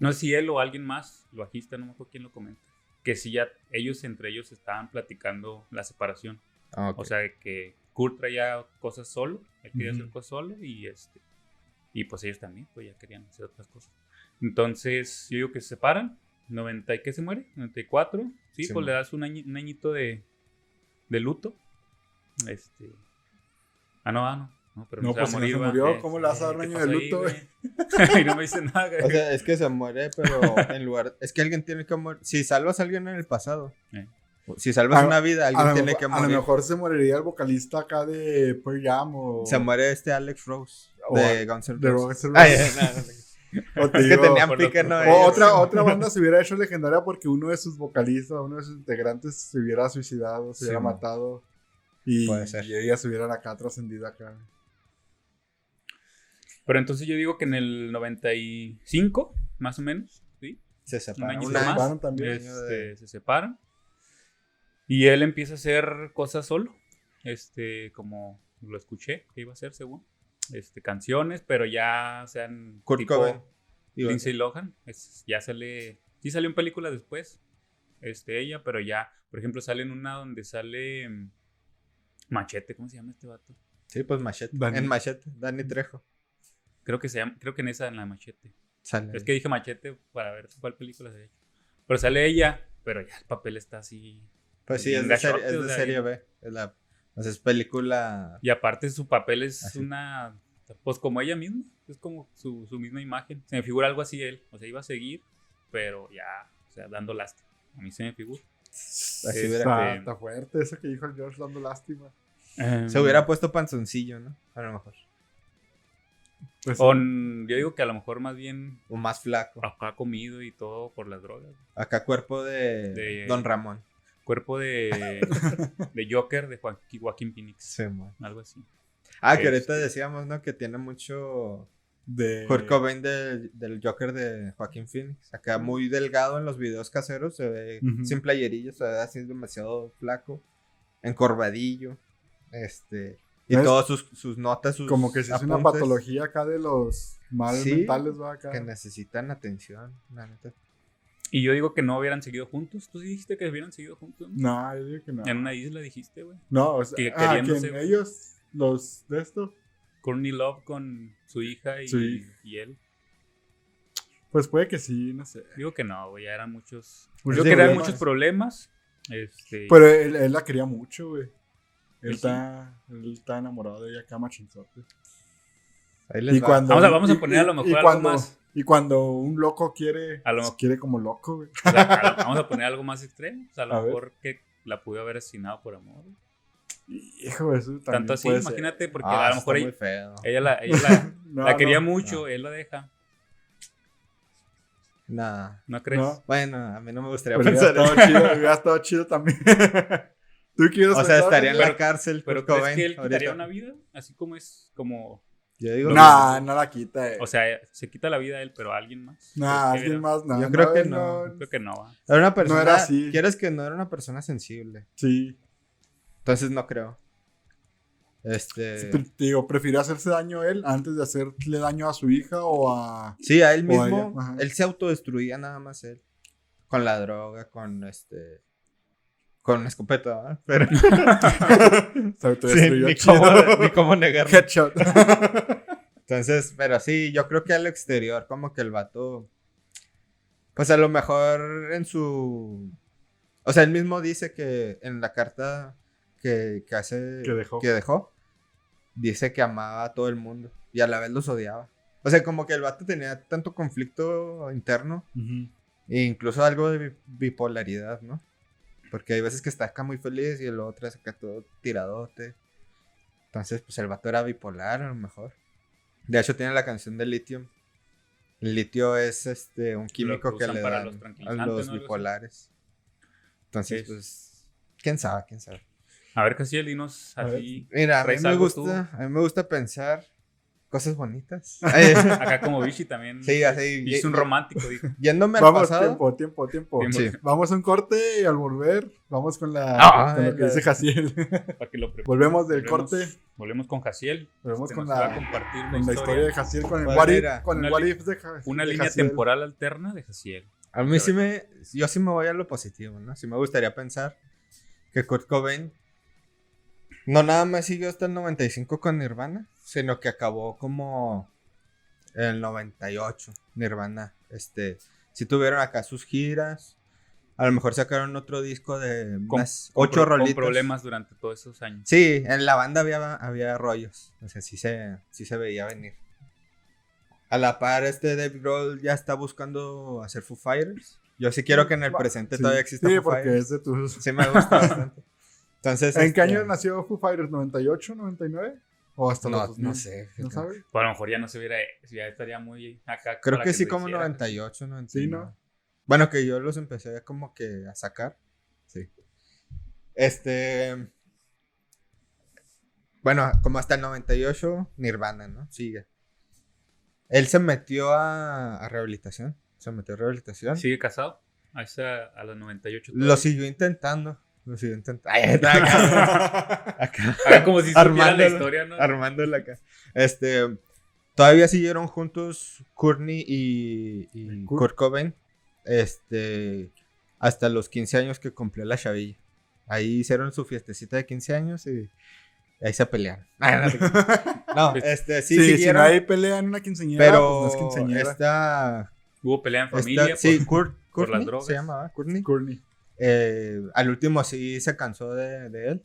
no sé si él o alguien más, el bajista, no me acuerdo quién lo comenta, que sí ya ellos entre ellos estaban platicando la separación. Ah, ok. O sea, que Kurt traía cosas solo, él quería hacer cosas solo y este, y pues ellos también, pues ya querían hacer otras cosas. Entonces, yo digo que se separan, 90 y qué se muere, 94, sí, Sí, pues le das un, añi- un añito de, de luto. Este, ah, no, ah, no. No, pero No, se va pues a no se ¿va? murió, ¿cómo le vas a dar un ¿qué año de luto, güey? y no me dice nada, güey. O sea, es que se muere, pero en lugar. Es que alguien tiene que morir. Si salvas a alguien en el pasado. Eh. Si salvas A- una vida, alguien tiene mejor, que a lo morir. mejor se moriría el vocalista acá de Pearl Jam o Se muere este Alex Rose O de Guns N' de Roses. No, no, no. O te Es que tenían pique, ¿no? o otra, otra banda se hubiera hecho legendaria porque uno de sus vocalistas, uno de sus integrantes se hubiera suicidado, se Sí, hubiera man. matado y, Puede ser. y ellas se hubieran acá trascendido acá. Pero entonces yo digo que en el 95, más o menos, ¿sí? Se separan. Un Se más, separan también. este, se separan. Y él empieza a hacer cosas solo. Este, como lo escuché que iba a hacer, según. Este, canciones, pero ya sean Kurt tipo Cobain. Lindsay Lohan. Es- ya sale. Sí salió en película después. Este, ella, pero ya. Por ejemplo, sale en una donde sale. mm, Machete, ¿cómo se llama este vato? Sí, pues Machete. Dani. En Machete. Dani Trejo. Creo que se llama, creo que en esa, en la Machete. Sale. Es que dije Machete para ver cuál película se ha hecho. Pero sale ella, pero ya el papel está así. Pues sí, es de, serie, es de B. Es la, o sea, es película. Y aparte su papel es Así. una... Pues como ella misma, es como su, su misma imagen. Se me figura algo así él. O sea, iba a seguir, pero ya, o sea, dando lástima. A mí se me figura. Así Este, hubiera- Está, está fuerte eso que dijo el George dando lástima. Se hubiera puesto panzoncillo, ¿no? A lo mejor. Pues, O yo digo que a lo mejor más bien O más flaco. acá ha comido y todo por las drogas. Acá cuerpo de, De- Don Ramón. Cuerpo de, de Joker de Joaquín, Joaquín Phoenix. Sí, man. Algo así. Ah, que ahorita Este. decíamos, ¿no? Que tiene mucho de Kurt Cobain del, del Joker de Joaquín Phoenix. Acá muy delgado en los videos caseros. Se ve sin playerilla. Se ve así demasiado flaco. Encorvadillo. Este. Y ¿Ves? todas sus, sus notas, sus como que si es una patología acá de los mal Sí, mentales, va acá. Que necesitan atención, la neta. Y yo digo que no hubieran seguido juntos. Tú sí dijiste que hubieran seguido juntos. ¿no? No, yo digo que no. En una isla dijiste, güey. No, o sea, que ah, que ellos, los de esto, Courtney Love con su hija y, Sí. y él. pues puede que sí, no sé. Digo que no, güey, ya eran muchos. Creo que eran problemas. muchos problemas. Este, Pero él, él la quería mucho, güey. Él está, él está enamorado de ella acá, machinzote. Ahí les Y va. cuando- vamos, a, vamos a y- poner a lo mejor algo cuando- más, Y cuando un loco quiere, A lo mejor- quiere como loco, güey. O sea, a- vamos a poner algo más extremo. O sea, a lo A ver. mejor que la pudo haber asesinado por amor. Hijo, eso también Tanto así, puede ser. imagínate, porque Ah, a lo mejor ella, ella la, ella la, No, la quería no, mucho, no. él la deja. Nah. ¿No crees? No. Bueno, a mí no me gustaría Pero hubiera pensar estado chido, hubiera estado chido también. ¿Tú quieres O sea, estaría en la cárcel. Pero ¿crees Cobain que él quitaría ahorita. una vida? Así como es, como... Yo digo, Nah, no la quita, eh. O sea, se quita la vida a él, pero a alguien más. nah, ¿Crees que alguien era? más, no. Yo creo que él no. Creo que no. va. era una persona. era así. ¿Quieres que no era una persona sensible? Sí. Entonces no creo. Este. Sí, pero te digo, ¿prefiere hacerse daño él antes de hacerle daño a su hija o a. Sí, a él a mismo. ajá. Él se autodestruía nada más él. Con la droga, con este. Con una escopeta. Pero. Autodestruyó ni, cómo, ni cómo negarlo. Headshot. Entonces, pero sí, yo creo que al exterior, como que el vato. Pues a lo mejor en su. O sea, él mismo dice que en la carta que, que hace. Que dejó. que dejó, Dice que amaba a todo el mundo. Y a la vez los odiaba. O sea, como que el vato tenía tanto conflicto interno. E incluso algo de bi- bipolaridad, ¿no? Porque hay veces que está acá muy feliz y el otro es acá todo tiradote. Entonces, pues el vato era bipolar a lo mejor. De hecho, tiene la canción de litio. El litio es este un químico que le para dan los a los bipolares. Entonces, Es- pues, quién sabe, quién sabe. A ver, Casiel, dinos así. Mira, a mí ¿Traes me gusta, a mí me gusta pensar cosas bonitas. Eh, Acá como Vichy también. sí, así. Vichy es un romántico, dijo. Yéndome al Vamos, pasado. tiempo, tiempo, tiempo. Tiempo. Sí. Vamos a un corte y al volver, vamos con la Ah, con lo que la- dice Jaciel. Para que lo. Volvemos del Volvemos- corte. Volvemos con Jaciel. Volvemos con la, compartir con la historia de Jaciel, con el ¿Cuál what if, con el Una what li- if de Ja- Una línea Jaciel. temporal alterna de Jaciel. A mí sí me. Yo sí me voy a lo positivo, ¿no? Sí me gustaría pensar que Kurt Cobain no nada más siguió hasta el 95 con Nirvana, sino que acabó como en el 98. Nirvana. Este. Sí tuvieron acá sus giras. A lo mejor sacaron otro disco de Con- unas con ocho pro- con rolitas. problemas durante todos esos años. Sí, en la banda había, había rollos. O sea, sí se, sí se veía venir. A la par, este Dave Grohl ya está buscando hacer Foo Fighters. Yo sí quiero que en el presente Sí. todavía exista Sí, Foo porque Fighters. es de tus... Sí me gusta bastante. Entonces, ¿En qué este, año nació Foo Fighters? ¿98, 99? ¿O hasta No, los 2000? no sé. ¿No sabes? Pues a lo mejor ya no se hubiera. Ya estaría muy acá. Creo que sí, como hiciera. 98, 99. Sí, ¿no? Bueno, que yo los empecé como que a sacar. Sí. Este. Bueno, como hasta el 98, Nirvana, ¿no? Sigue. Él se metió a, a rehabilitación. Se metió a rehabilitación. ¿Sigue casado? A, esa, a los 98. Lo siguió intentando. Lo siguió intentando. Ay, acá, acá, Acá como si supiera la historia, ¿no? armándola acá. Este. Todavía siguieron juntos Courtney y, y Kurt. Kurt Cobain. Este. Hasta los 15 años que cumplió la chavilla. Ahí hicieron su fiestecita de 15 años y ahí se pelearon. Ah, no, este, sí, Sí, si siguieron. no hay pelea en una quinceañera, pero pues no es quinceañera. esta, Hubo pelea en esta- familia. sí, por- Kurt, por las drogas. se llamaba, Courtney. Courtney. Eh, al último sí se cansó de, de él.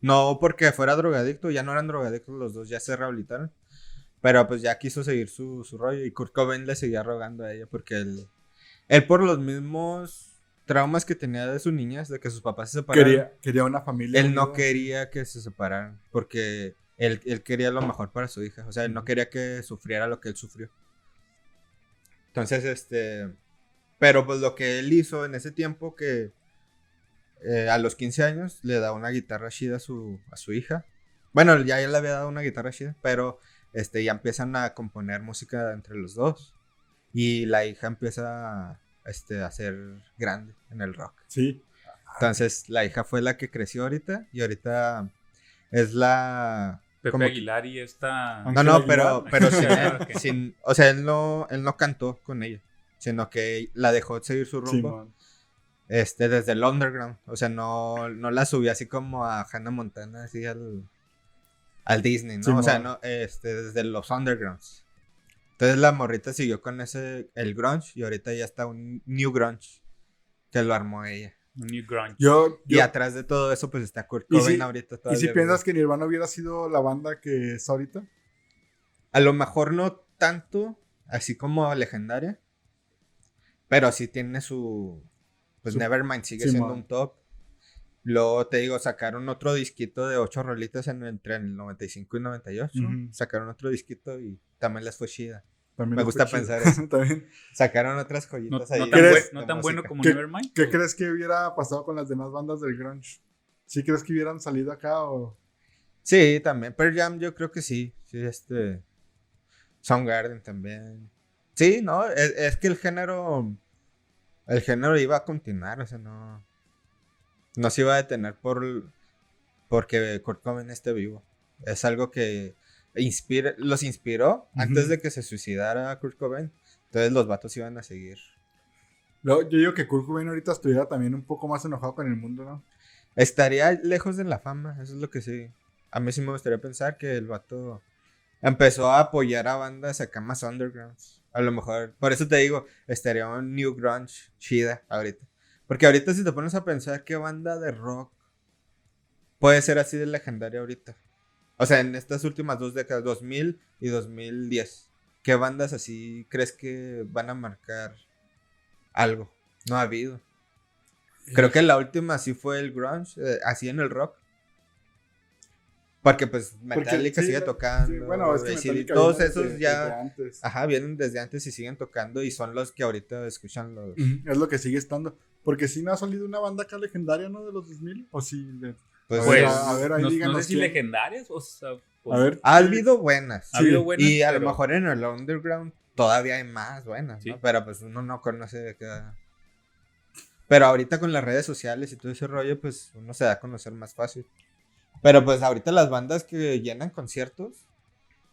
No porque fuera drogadicto, ya no eran drogadictos los dos, ya se rehabilitaron. Pero pues ya quiso seguir su, su rollo y Kurt Cobain le seguía rogando a ella porque él, él por los mismos traumas que tenía de su niñez, de que sus papás se separaron, Quería, quería una familia. él no quería que se separaran porque él, él quería lo mejor para su hija. O sea, él no quería que sufriera lo que él sufrió. Entonces, este... Pero pues lo que él hizo en ese tiempo que eh, a los 15 años le da una guitarra chida a su, a su hija. Bueno, ya él le había dado una guitarra chida, pero este, ya empiezan a componer música entre los dos. Y la hija empieza a, este, a ser grande en el rock. Sí. Entonces, la hija fue la que creció ahorita y ahorita es la... Pepe como Aguilar y esta. No, no, pero, pero sin, él, ok. sin- o sea, él no, él no cantó con ella, sino que la dejó seguir su rumbo, este, desde el underground, o sea, no, no la subió así como a Hannah Montana, así al, al Disney, ¿no? o sea, no, este, desde los undergrounds. Entonces la morrita siguió con ese, el grunge, y ahorita ya está un new grunge, que lo armó ella. Un New Grunge. Yo, Y atrás de todo eso, pues está Kurt ¿Y Cobain si- ahorita ¿Y si todavía piensas que Nirvana hubiera sido la banda que es ahorita? A lo mejor no tanto así como legendaria. Pero sí tiene su. Pues Su- Nevermind sigue Sí, siendo un top. Luego te digo, sacaron otro disquito de ocho rolitas en, entre el 95 y 98. Ujú. Sacaron otro disquito y también les fue chida. También Me gusta pensar eso. También. Sacaron otras joyitas no ahí. tan, ¿Crees? buen- no tan bueno como ¿Qué- Nevermind. ¿Qué crees que hubiera pasado con las demás bandas del grunge? ¿Sí crees que hubieran salido acá o...? Sí, también. Pearl Jam yo creo que sí. Sí, este. Soundgarden también. Sí, no, es, es que el género. El género iba a continuar, o sea, no. No se iba a detener por. Porque Kurt Cobain esté vivo. Es algo que inspira, los inspiró antes de que se suicidara Kurt Cobain. Entonces los vatos iban a seguir. No, yo digo que Kurt Cobain ahorita estuviera también un poco más enojado con el mundo, ¿no? Estaría lejos de la fama, eso es lo que sí. A mí sí me gustaría pensar que el vato empezó a apoyar a bandas acá más undergrounds. A lo mejor, por eso te digo, estaría un New Grunge chida ahorita. Porque ahorita si te pones a pensar qué banda de rock puede ser así de legendaria ahorita. O sea, en estas últimas dos décadas, 2000 y 2010. ¿Qué bandas así crees que van a marcar algo? No ha habido. Creo que la última sí fue el grunge, eh, así en el rock. Porque pues Metallica sí, sigue sí, tocando. bueno, es que Metallica todos viene esos desde- ya, desde antes. ajá, vienen desde antes y siguen tocando y son los que ahorita escuchan los... Es lo que sigue estando. Porque si no ha salido una banda acá legendaria, ¿no? De los 2000. O si... le- Pues, A Pues, ver, a ver, ahí no, no díganos sé si quién. legendarias o sea, pues, A ver. ha habido buenas. Ha habido sí, buenas, y a lo mejor en el underground todavía hay más buenas, ¿no? Sí. Pero pues uno no conoce de qué... Pero ahorita con las redes sociales y todo ese rollo, pues uno se da a conocer más fácil. Pero pues ahorita las bandas que llenan conciertos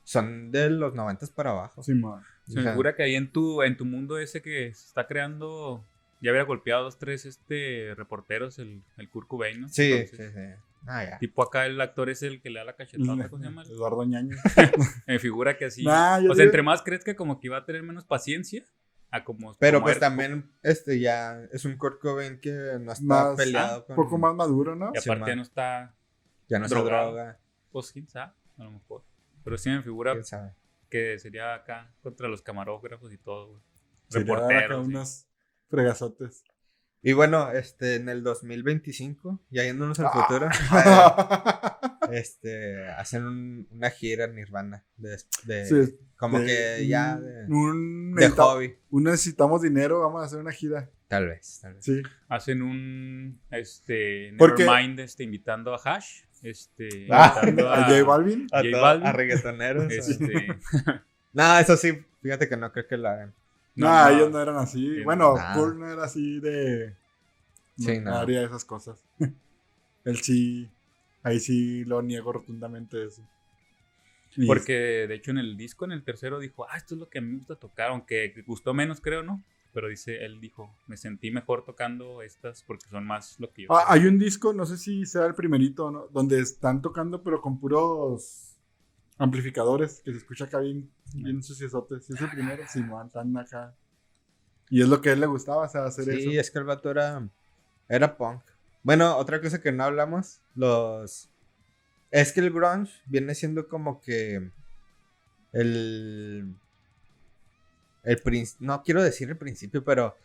son de los 90 para abajo. Sí, man. Se me figura que ahí en tu, en tu mundo ese que se está creando, ya hubiera golpeado a dos, tres este, reporteros, el, el Kurt Cobain, ¿no? Sí, Entonces, sí, sí. Ah, ya. Tipo acá el actor es el que le da la cachetada, ¿cómo se llama? Eduardo Ñañez. Me figura que así. Nah, o sea, digo- entre más crezca, como que iba a tener menos paciencia a como. Pero como pues era- también, este ya es un Kurt Cobain que no está Más- peleado ah, con... Un poco más maduro, ¿no? Y Sí, aparte man. ya no está. Ya no se droga. Pues quién sabe, a lo mejor. Pero sí me figura que sería acá contra los camarógrafos y todo, güey. Acá Reporteros. unos fregazotes. Y bueno, este, en el 2025, ya yéndonos al Ah. futuro, este, hacen un- una gira en Nirvana. De, de- Sí, como de- que ya un- de, un de necesita- hobby. un necesitamos dinero, vamos a hacer una gira. Tal vez, tal vez. Sí. Hacen un. Este. Porque- Nevermind, este, invitando a Hash. Este. Ah, a J Balvin. A, J Balvin. a reggaetoneros. Este. no, eso sí, fíjate que no creo que lo hagan. No, no, ellos no eran así. Sí, bueno, no. Kurt no era así de. Sí, no, no. haría esas cosas. Él sí. Ahí sí lo niego rotundamente eso. Y- Porque de hecho en el disco, en el tercero, dijo, ah, esto es lo que a mí me gusta tocar, aunque gustó menos, creo, ¿no? Pero dice, él dijo, me sentí mejor tocando estas porque son más lo que yo. Ah, sé". hay un disco, no sé si sea el primerito, ¿no? Donde están tocando, pero con puros amplificadores, que se escucha acá bien, bien suciesote. Si es el primero, sí, man, están acá. Y es lo que a él le gustaba, o sea, hacer Sí, eso. es que el vato era, era punk. Bueno, otra cosa que no hablamos, los... Es que el grunge viene siendo como que el... El No quiero decir el principio, pero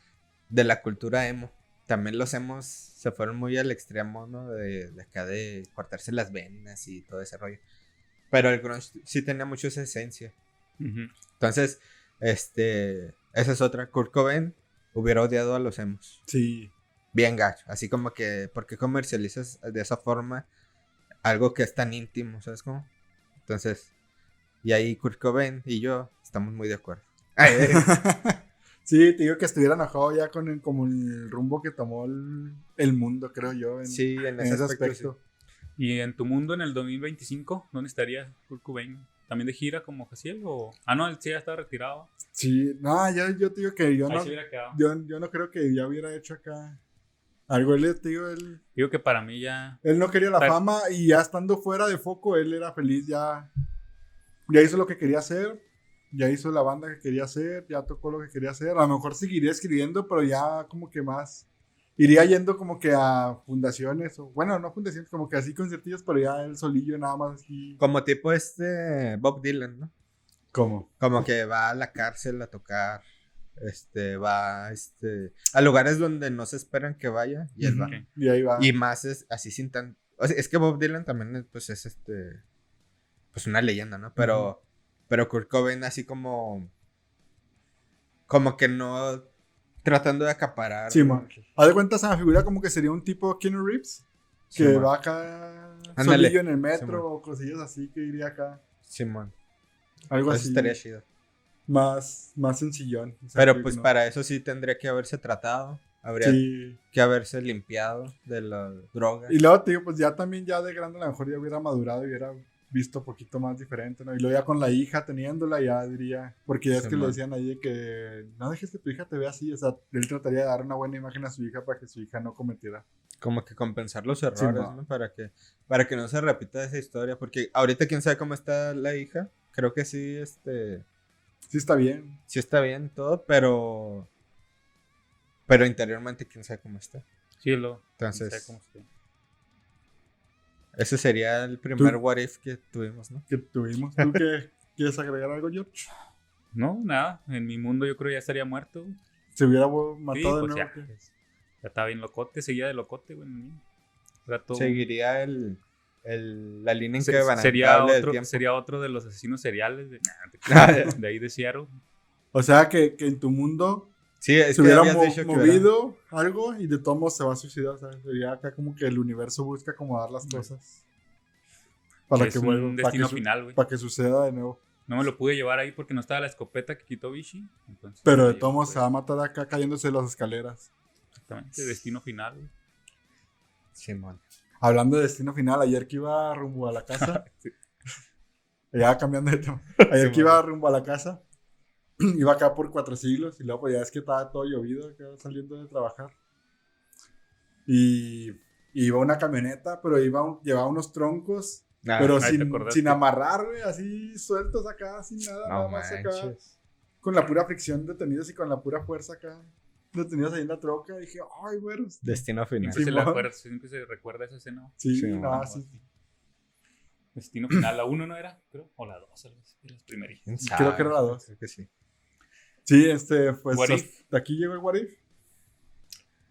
de la cultura emo. También los emos se fueron muy al extremo, ¿no? De, de acá de cortarse las venas y todo ese rollo. Pero el grunge sí tenía mucho esa esencia. Entonces, este... Esa es otra. Kurt Cobain hubiera odiado a los emos Sí. bien gacho. Así como que, ¿por qué comercializas de esa forma algo que es tan íntimo? ¿Sabes cómo? Entonces, y ahí Kurt Cobain y yo estamos muy de acuerdo. Sí, te digo que estuviera enojado ya con el, como el rumbo que tomó el, el mundo, creo yo. En, sí, en en ese, ese aspecto. aspecto. Y en tu mundo, en el 2025, ¿dónde estaría Kurt Cobain? ¿También de gira como Jaciel? O... Ah, no, él sí ya está retirado. Sí, no, yo, yo te digo que yo Ahí no, yo, yo no creo que ya hubiera hecho acá algo. Él, te digo, él, Digo que para mí ya... él no quería la fama y ya estando fuera de foco, él era feliz, ya, ya hizo lo que quería hacer, ya hizo la banda que quería hacer, ya tocó lo que quería hacer. A lo mejor seguiría escribiendo, pero ya como que más. Iría yendo como que a fundaciones, o bueno, no fundaciones, como que así conciertillos, pero ya él solillo nada más así. Como tipo este Bob Dylan, ¿no? ¿Cómo? Como que va a la cárcel a tocar. Este, va este, a lugares donde no se esperan que vaya y él va. Y ahí va. Y más es así sin tan. o sea, es que Bob Dylan también es, pues, es este. Pues una leyenda, ¿no? Pero. Pero Kurt Cobain así como. Como que no. Tratando de acaparar. Sí, man. Haz de cuenta, se me figura como que sería un tipo Keanu Reeves. Sí, Que man. va acá Ándale. solillo en el Sí, metro man. o cosillas así que iría acá. Simón. Algo Eso así. estaría chido. Más, más sencillón. Pero pues no- para eso sí tendría que haberse tratado. Habría Sí. que haberse limpiado de la droga. Y luego te digo, pues ya también ya de grande a lo mejor ya hubiera madurado y hubiera visto un poquito más diferente, ¿no? Y luego ya con la hija teniéndola ya diría, porque ya es Sí, que le decían ahí de que no dejes que tu hija te vea así, o sea, él trataría de dar una buena imagen a su hija para que su hija no cometiera. Como que compensar los errores. ¿no? Para que, para que no se repita esa historia. Porque ahorita quién sabe cómo está la hija. Creo que sí, este. Sí está bien. Sí está bien todo, pero. Pero interiormente quién sabe cómo está. Sí, lo. Entonces- sé cómo esté. Ese sería el primer Tú- what if que tuvimos, ¿no? Que tuvimos. ¿Tú qué quieres agregar algo, George? No, nada. En mi mundo yo creo ya estaría muerto. Se hubiera bo- Sí, matado de pues nuevo. ya. pues, ya estaba bien locote, seguía de locote, güey. en todo- Seguiría el, el, la línea se- inquebrantable sería, del otro, tiempo. sería otro de los asesinos seriales de, Ah, de ahí de Seattle. O sea, que, que en tu mundo Sí, es se que hubiera mo- dicho que hubiera- movido algo y de todos modos se va a suicidar. O sea, sería acá como que el universo busca acomodar las cosas. Para que vuelva. Que, destino su- final, güey. para que suceda de nuevo. No me lo pude llevar ahí porque no estaba la escopeta que quitó Vichy. entonces, Pero de todos modos se pues, va a matar acá cayéndose de las escaleras. Exactamente, destino final, güey. Simón. Hablando de destino final, ayer que iba rumbo a la casa. Sí. Ya cambiando de tema. Ayer Sí, que iba rumbo a la casa. iba acá por cuatro siglos. Y luego pues ya es que estaba todo llovido acá saliendo de trabajar. Y, iba una camioneta, pero iba un- llevaba unos troncos. Ah, pero sin, sin amarrar, güey. Así sueltos acá, sin nada. nada más acá. Con la pura fricción detenidos y con la pura fuerza acá. Detenidos ahí en la troca. Y dije, ay, güeros. Destino final. Siempre, se le Simón. acuerda, siempre se recuerda esa escena. Sí, Sí, no, sí. Destino final, la 1 no era, creo, o la 2, algo así, de las primeritas. ¿Quién Creo que era la dos. Creo que sí. Sí, este, pues What hasta aquí llegó el What If.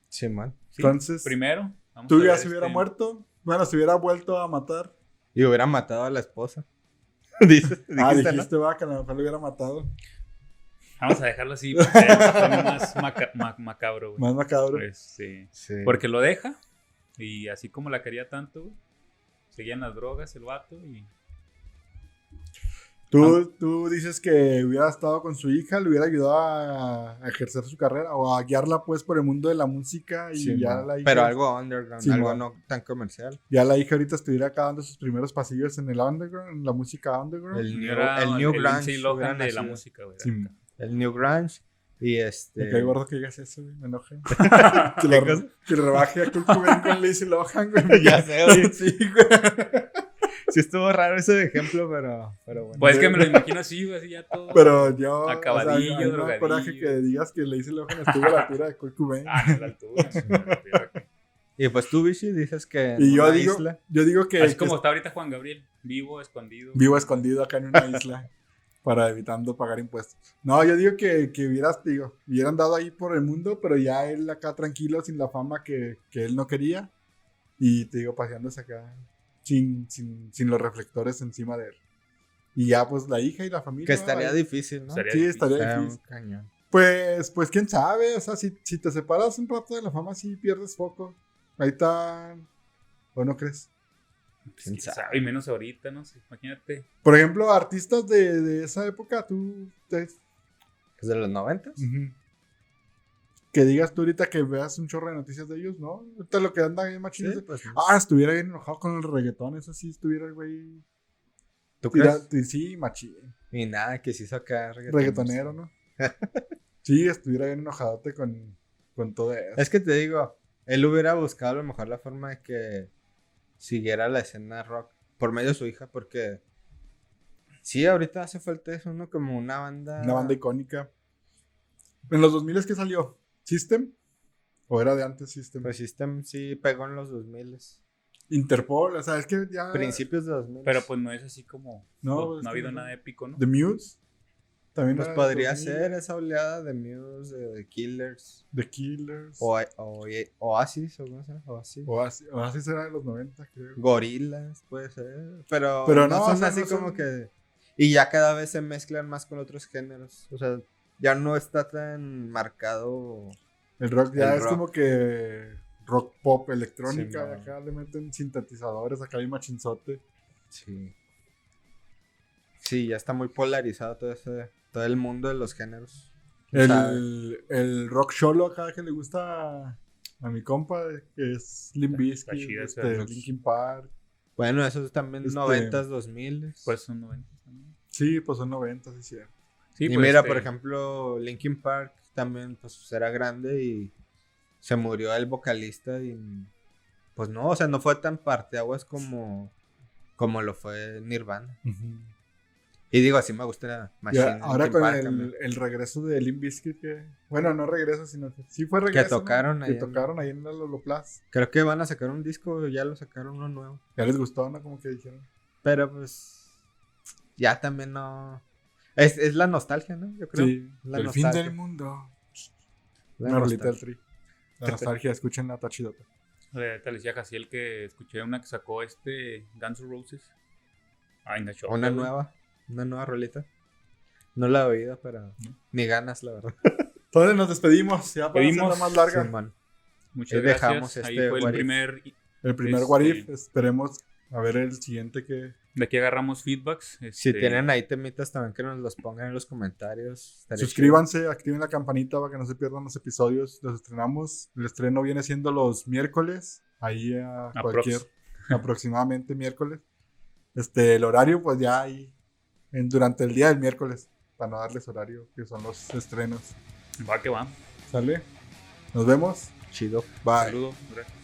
Sí, Entonces, primero, vamos tú a ya se hubiera este- muerto. Bueno, se hubiera vuelto a matar. Y hubiera matado a la esposa. Dices, ah, dijiste, ¿no? va, que a lo mejor lo hubiera matado. Vamos a dejarlo así, porque más maca- ma- macabro, güey. Más macabro. Este, Sí. porque lo deja, y así como la quería tanto, güey, seguían las drogas el vato, y Tú, tú dices que hubiera estado con su hija, le hubiera ayudado a, a ejercer su carrera o a guiarla pues por el mundo de la música y Sí, ya man. la hija, Pero algo underground, Sí, algo man. no tan comercial. ya la hija ahorita estuviera acá dando sus primeros pasillos en el underground, en la música underground. El New, era el new el Grunge. De la música, güey. Sí, El New Grunge. Y este. Me cae gordo que digas eso, güey, me enoja. que, le rebaje a Kurt Cobain con Lindsay Lohan, güey. Ya sé, güey. Sí, güey. Sí estuvo raro ese ejemplo, pero, pero bueno. Pues es que me lo imagino así, güey, así ya todo. Pero yo. Acabadillo, o sea, drogadillo. coraje que digas que Lindsay Lohan estuvo a la altura de Kurt Cobain. Ah, no, la altura. Y pues tú, Vichy, dices que. en y yo una digo, isla- yo digo que, que como está ahorita Juan Gabriel, vivo, escondido. vivo escondido acá en una isla para evitando pagar impuestos. No, yo digo que, que hubieras, digo, hubieran dado ahí por el mundo, pero ya él acá tranquilo, sin la fama que, que él no quería. Y te digo, paseándose acá sin, sin, sin los reflectores encima de él. Y ya, pues la hija y la familia. Que estaría ahí. difícil, ¿no? Estaría Sí, difícil. estaría difícil. un cañón. Pues, pues quién sabe, o sea, si, si te separas un rato de la fama, sí pierdes foco. Ahí está. ¿O no crees? ¿Quién Sí, sabe? Y menos ahorita, ¿no? sé, Imagínate. Por ejemplo, artistas de, de esa época, tú. te- ¿Es de los 90? Ujú. Que digas tú ahorita que veas un chorro de noticias de ellos, ¿no? Ahorita lo que anda bien machín es de- pues. Ah, estuviera bien enojado con el reggaetón, eso sí, estuviera el güey. ¿Tú tira- crees? Sí, machín. Y nada, que se hizo acá reggaetón. Reggaetonero, ¿no? sí, estuviera bien enojadote con, con todo eso. Es que te digo, él hubiera buscado a lo mejor la forma de que siguiera la escena rock por medio de su hija, porque sí, ahorita hace falta eso, ¿no? Como una banda. Una banda icónica. En los 2000 es que salió System. ¿O era de antes System? Pues System sí pegó en los 2000 Interpol, o sea, es que ya. principios de 2000 Pero pues no es así como. No, No, es no ha habido no. nada épico, ¿no? The Muse. También Pues podría 2000, ser esa oleada de Muse, de, de Killers. The Killers. O, o- Oasis, o cómo se llama, Oasis. Oasis, Oasis era de los 90, creo. Gorilas, puede ser. Pero, Pero no, no, son o sea, así no son- como que. Y ya cada vez se mezclan más con otros géneros. O sea, ya no está tan marcado. El rock ya El es rock. como que rock pop electrónica. Sí, acá le meten sintetizadores, acá hay machinzote. Sí. Sí, ya está muy polarizado todo ese. Todo el mundo de los géneros. El, el rock solo acá que le gusta a, mi compa, que es Limp Bizkit, este. Linkin Park. Bueno, eso es también Este- 90s, 2000 Pues son 90 también. Sí, pues son 90, sí, cierto. Sí, y pues, mira, este, por ejemplo, Linkin Park también pues era grande y se murió el vocalista y pues no, o sea, no fue tan parteaguas como como lo fue Nirvana. Y digo, así me gusta Ya, Machine. ahora Linkin con Park el, el regreso de Limp Bizkit, que... Bueno, no regreso, sino que sí fue regreso. ¿no? tocaron ahí Que en- tocaron ahí en la Loloplas. Creo que van a sacar un disco, ya lo sacaron uno nuevo. Ya les gustó, ¿no? Como que dijeron. Pero pues ya también no es, es la nostalgia, ¿no? Yo creo. Sí, la el fin del mundo. La Una rolita del tri. La nostalgia, escuchen la tachidota. eh, te decía Jaciel que escuché una que sacó este Guns N' Roses. Ah, enganchó. Una nueva, una nueva rolita. No la he oído, pero ni ganas, la verdad. Entonces nos despedimos, ya para Pedimos- hacerla más larga. Muchas Ahí gracias. dejamos Ahí este fue el primer. El primer Este- What If, esperemos a ver el siguiente que... De aquí agarramos feedbacks. Si este, tienen ahí temitas también que nos los pongan en los comentarios. Suscríbanse, activen la campanita para que no se pierdan los episodios. Los estrenamos. El estreno viene siendo los miércoles. Ahí a Aprox. cualquier, aproximadamente miércoles. Este, el horario, pues ya ahí, en, durante el día del miércoles, para no darles horario, que son los estrenos. Va que va. ¿Sale? Nos vemos. chido. Bye. Saludos. Gracias.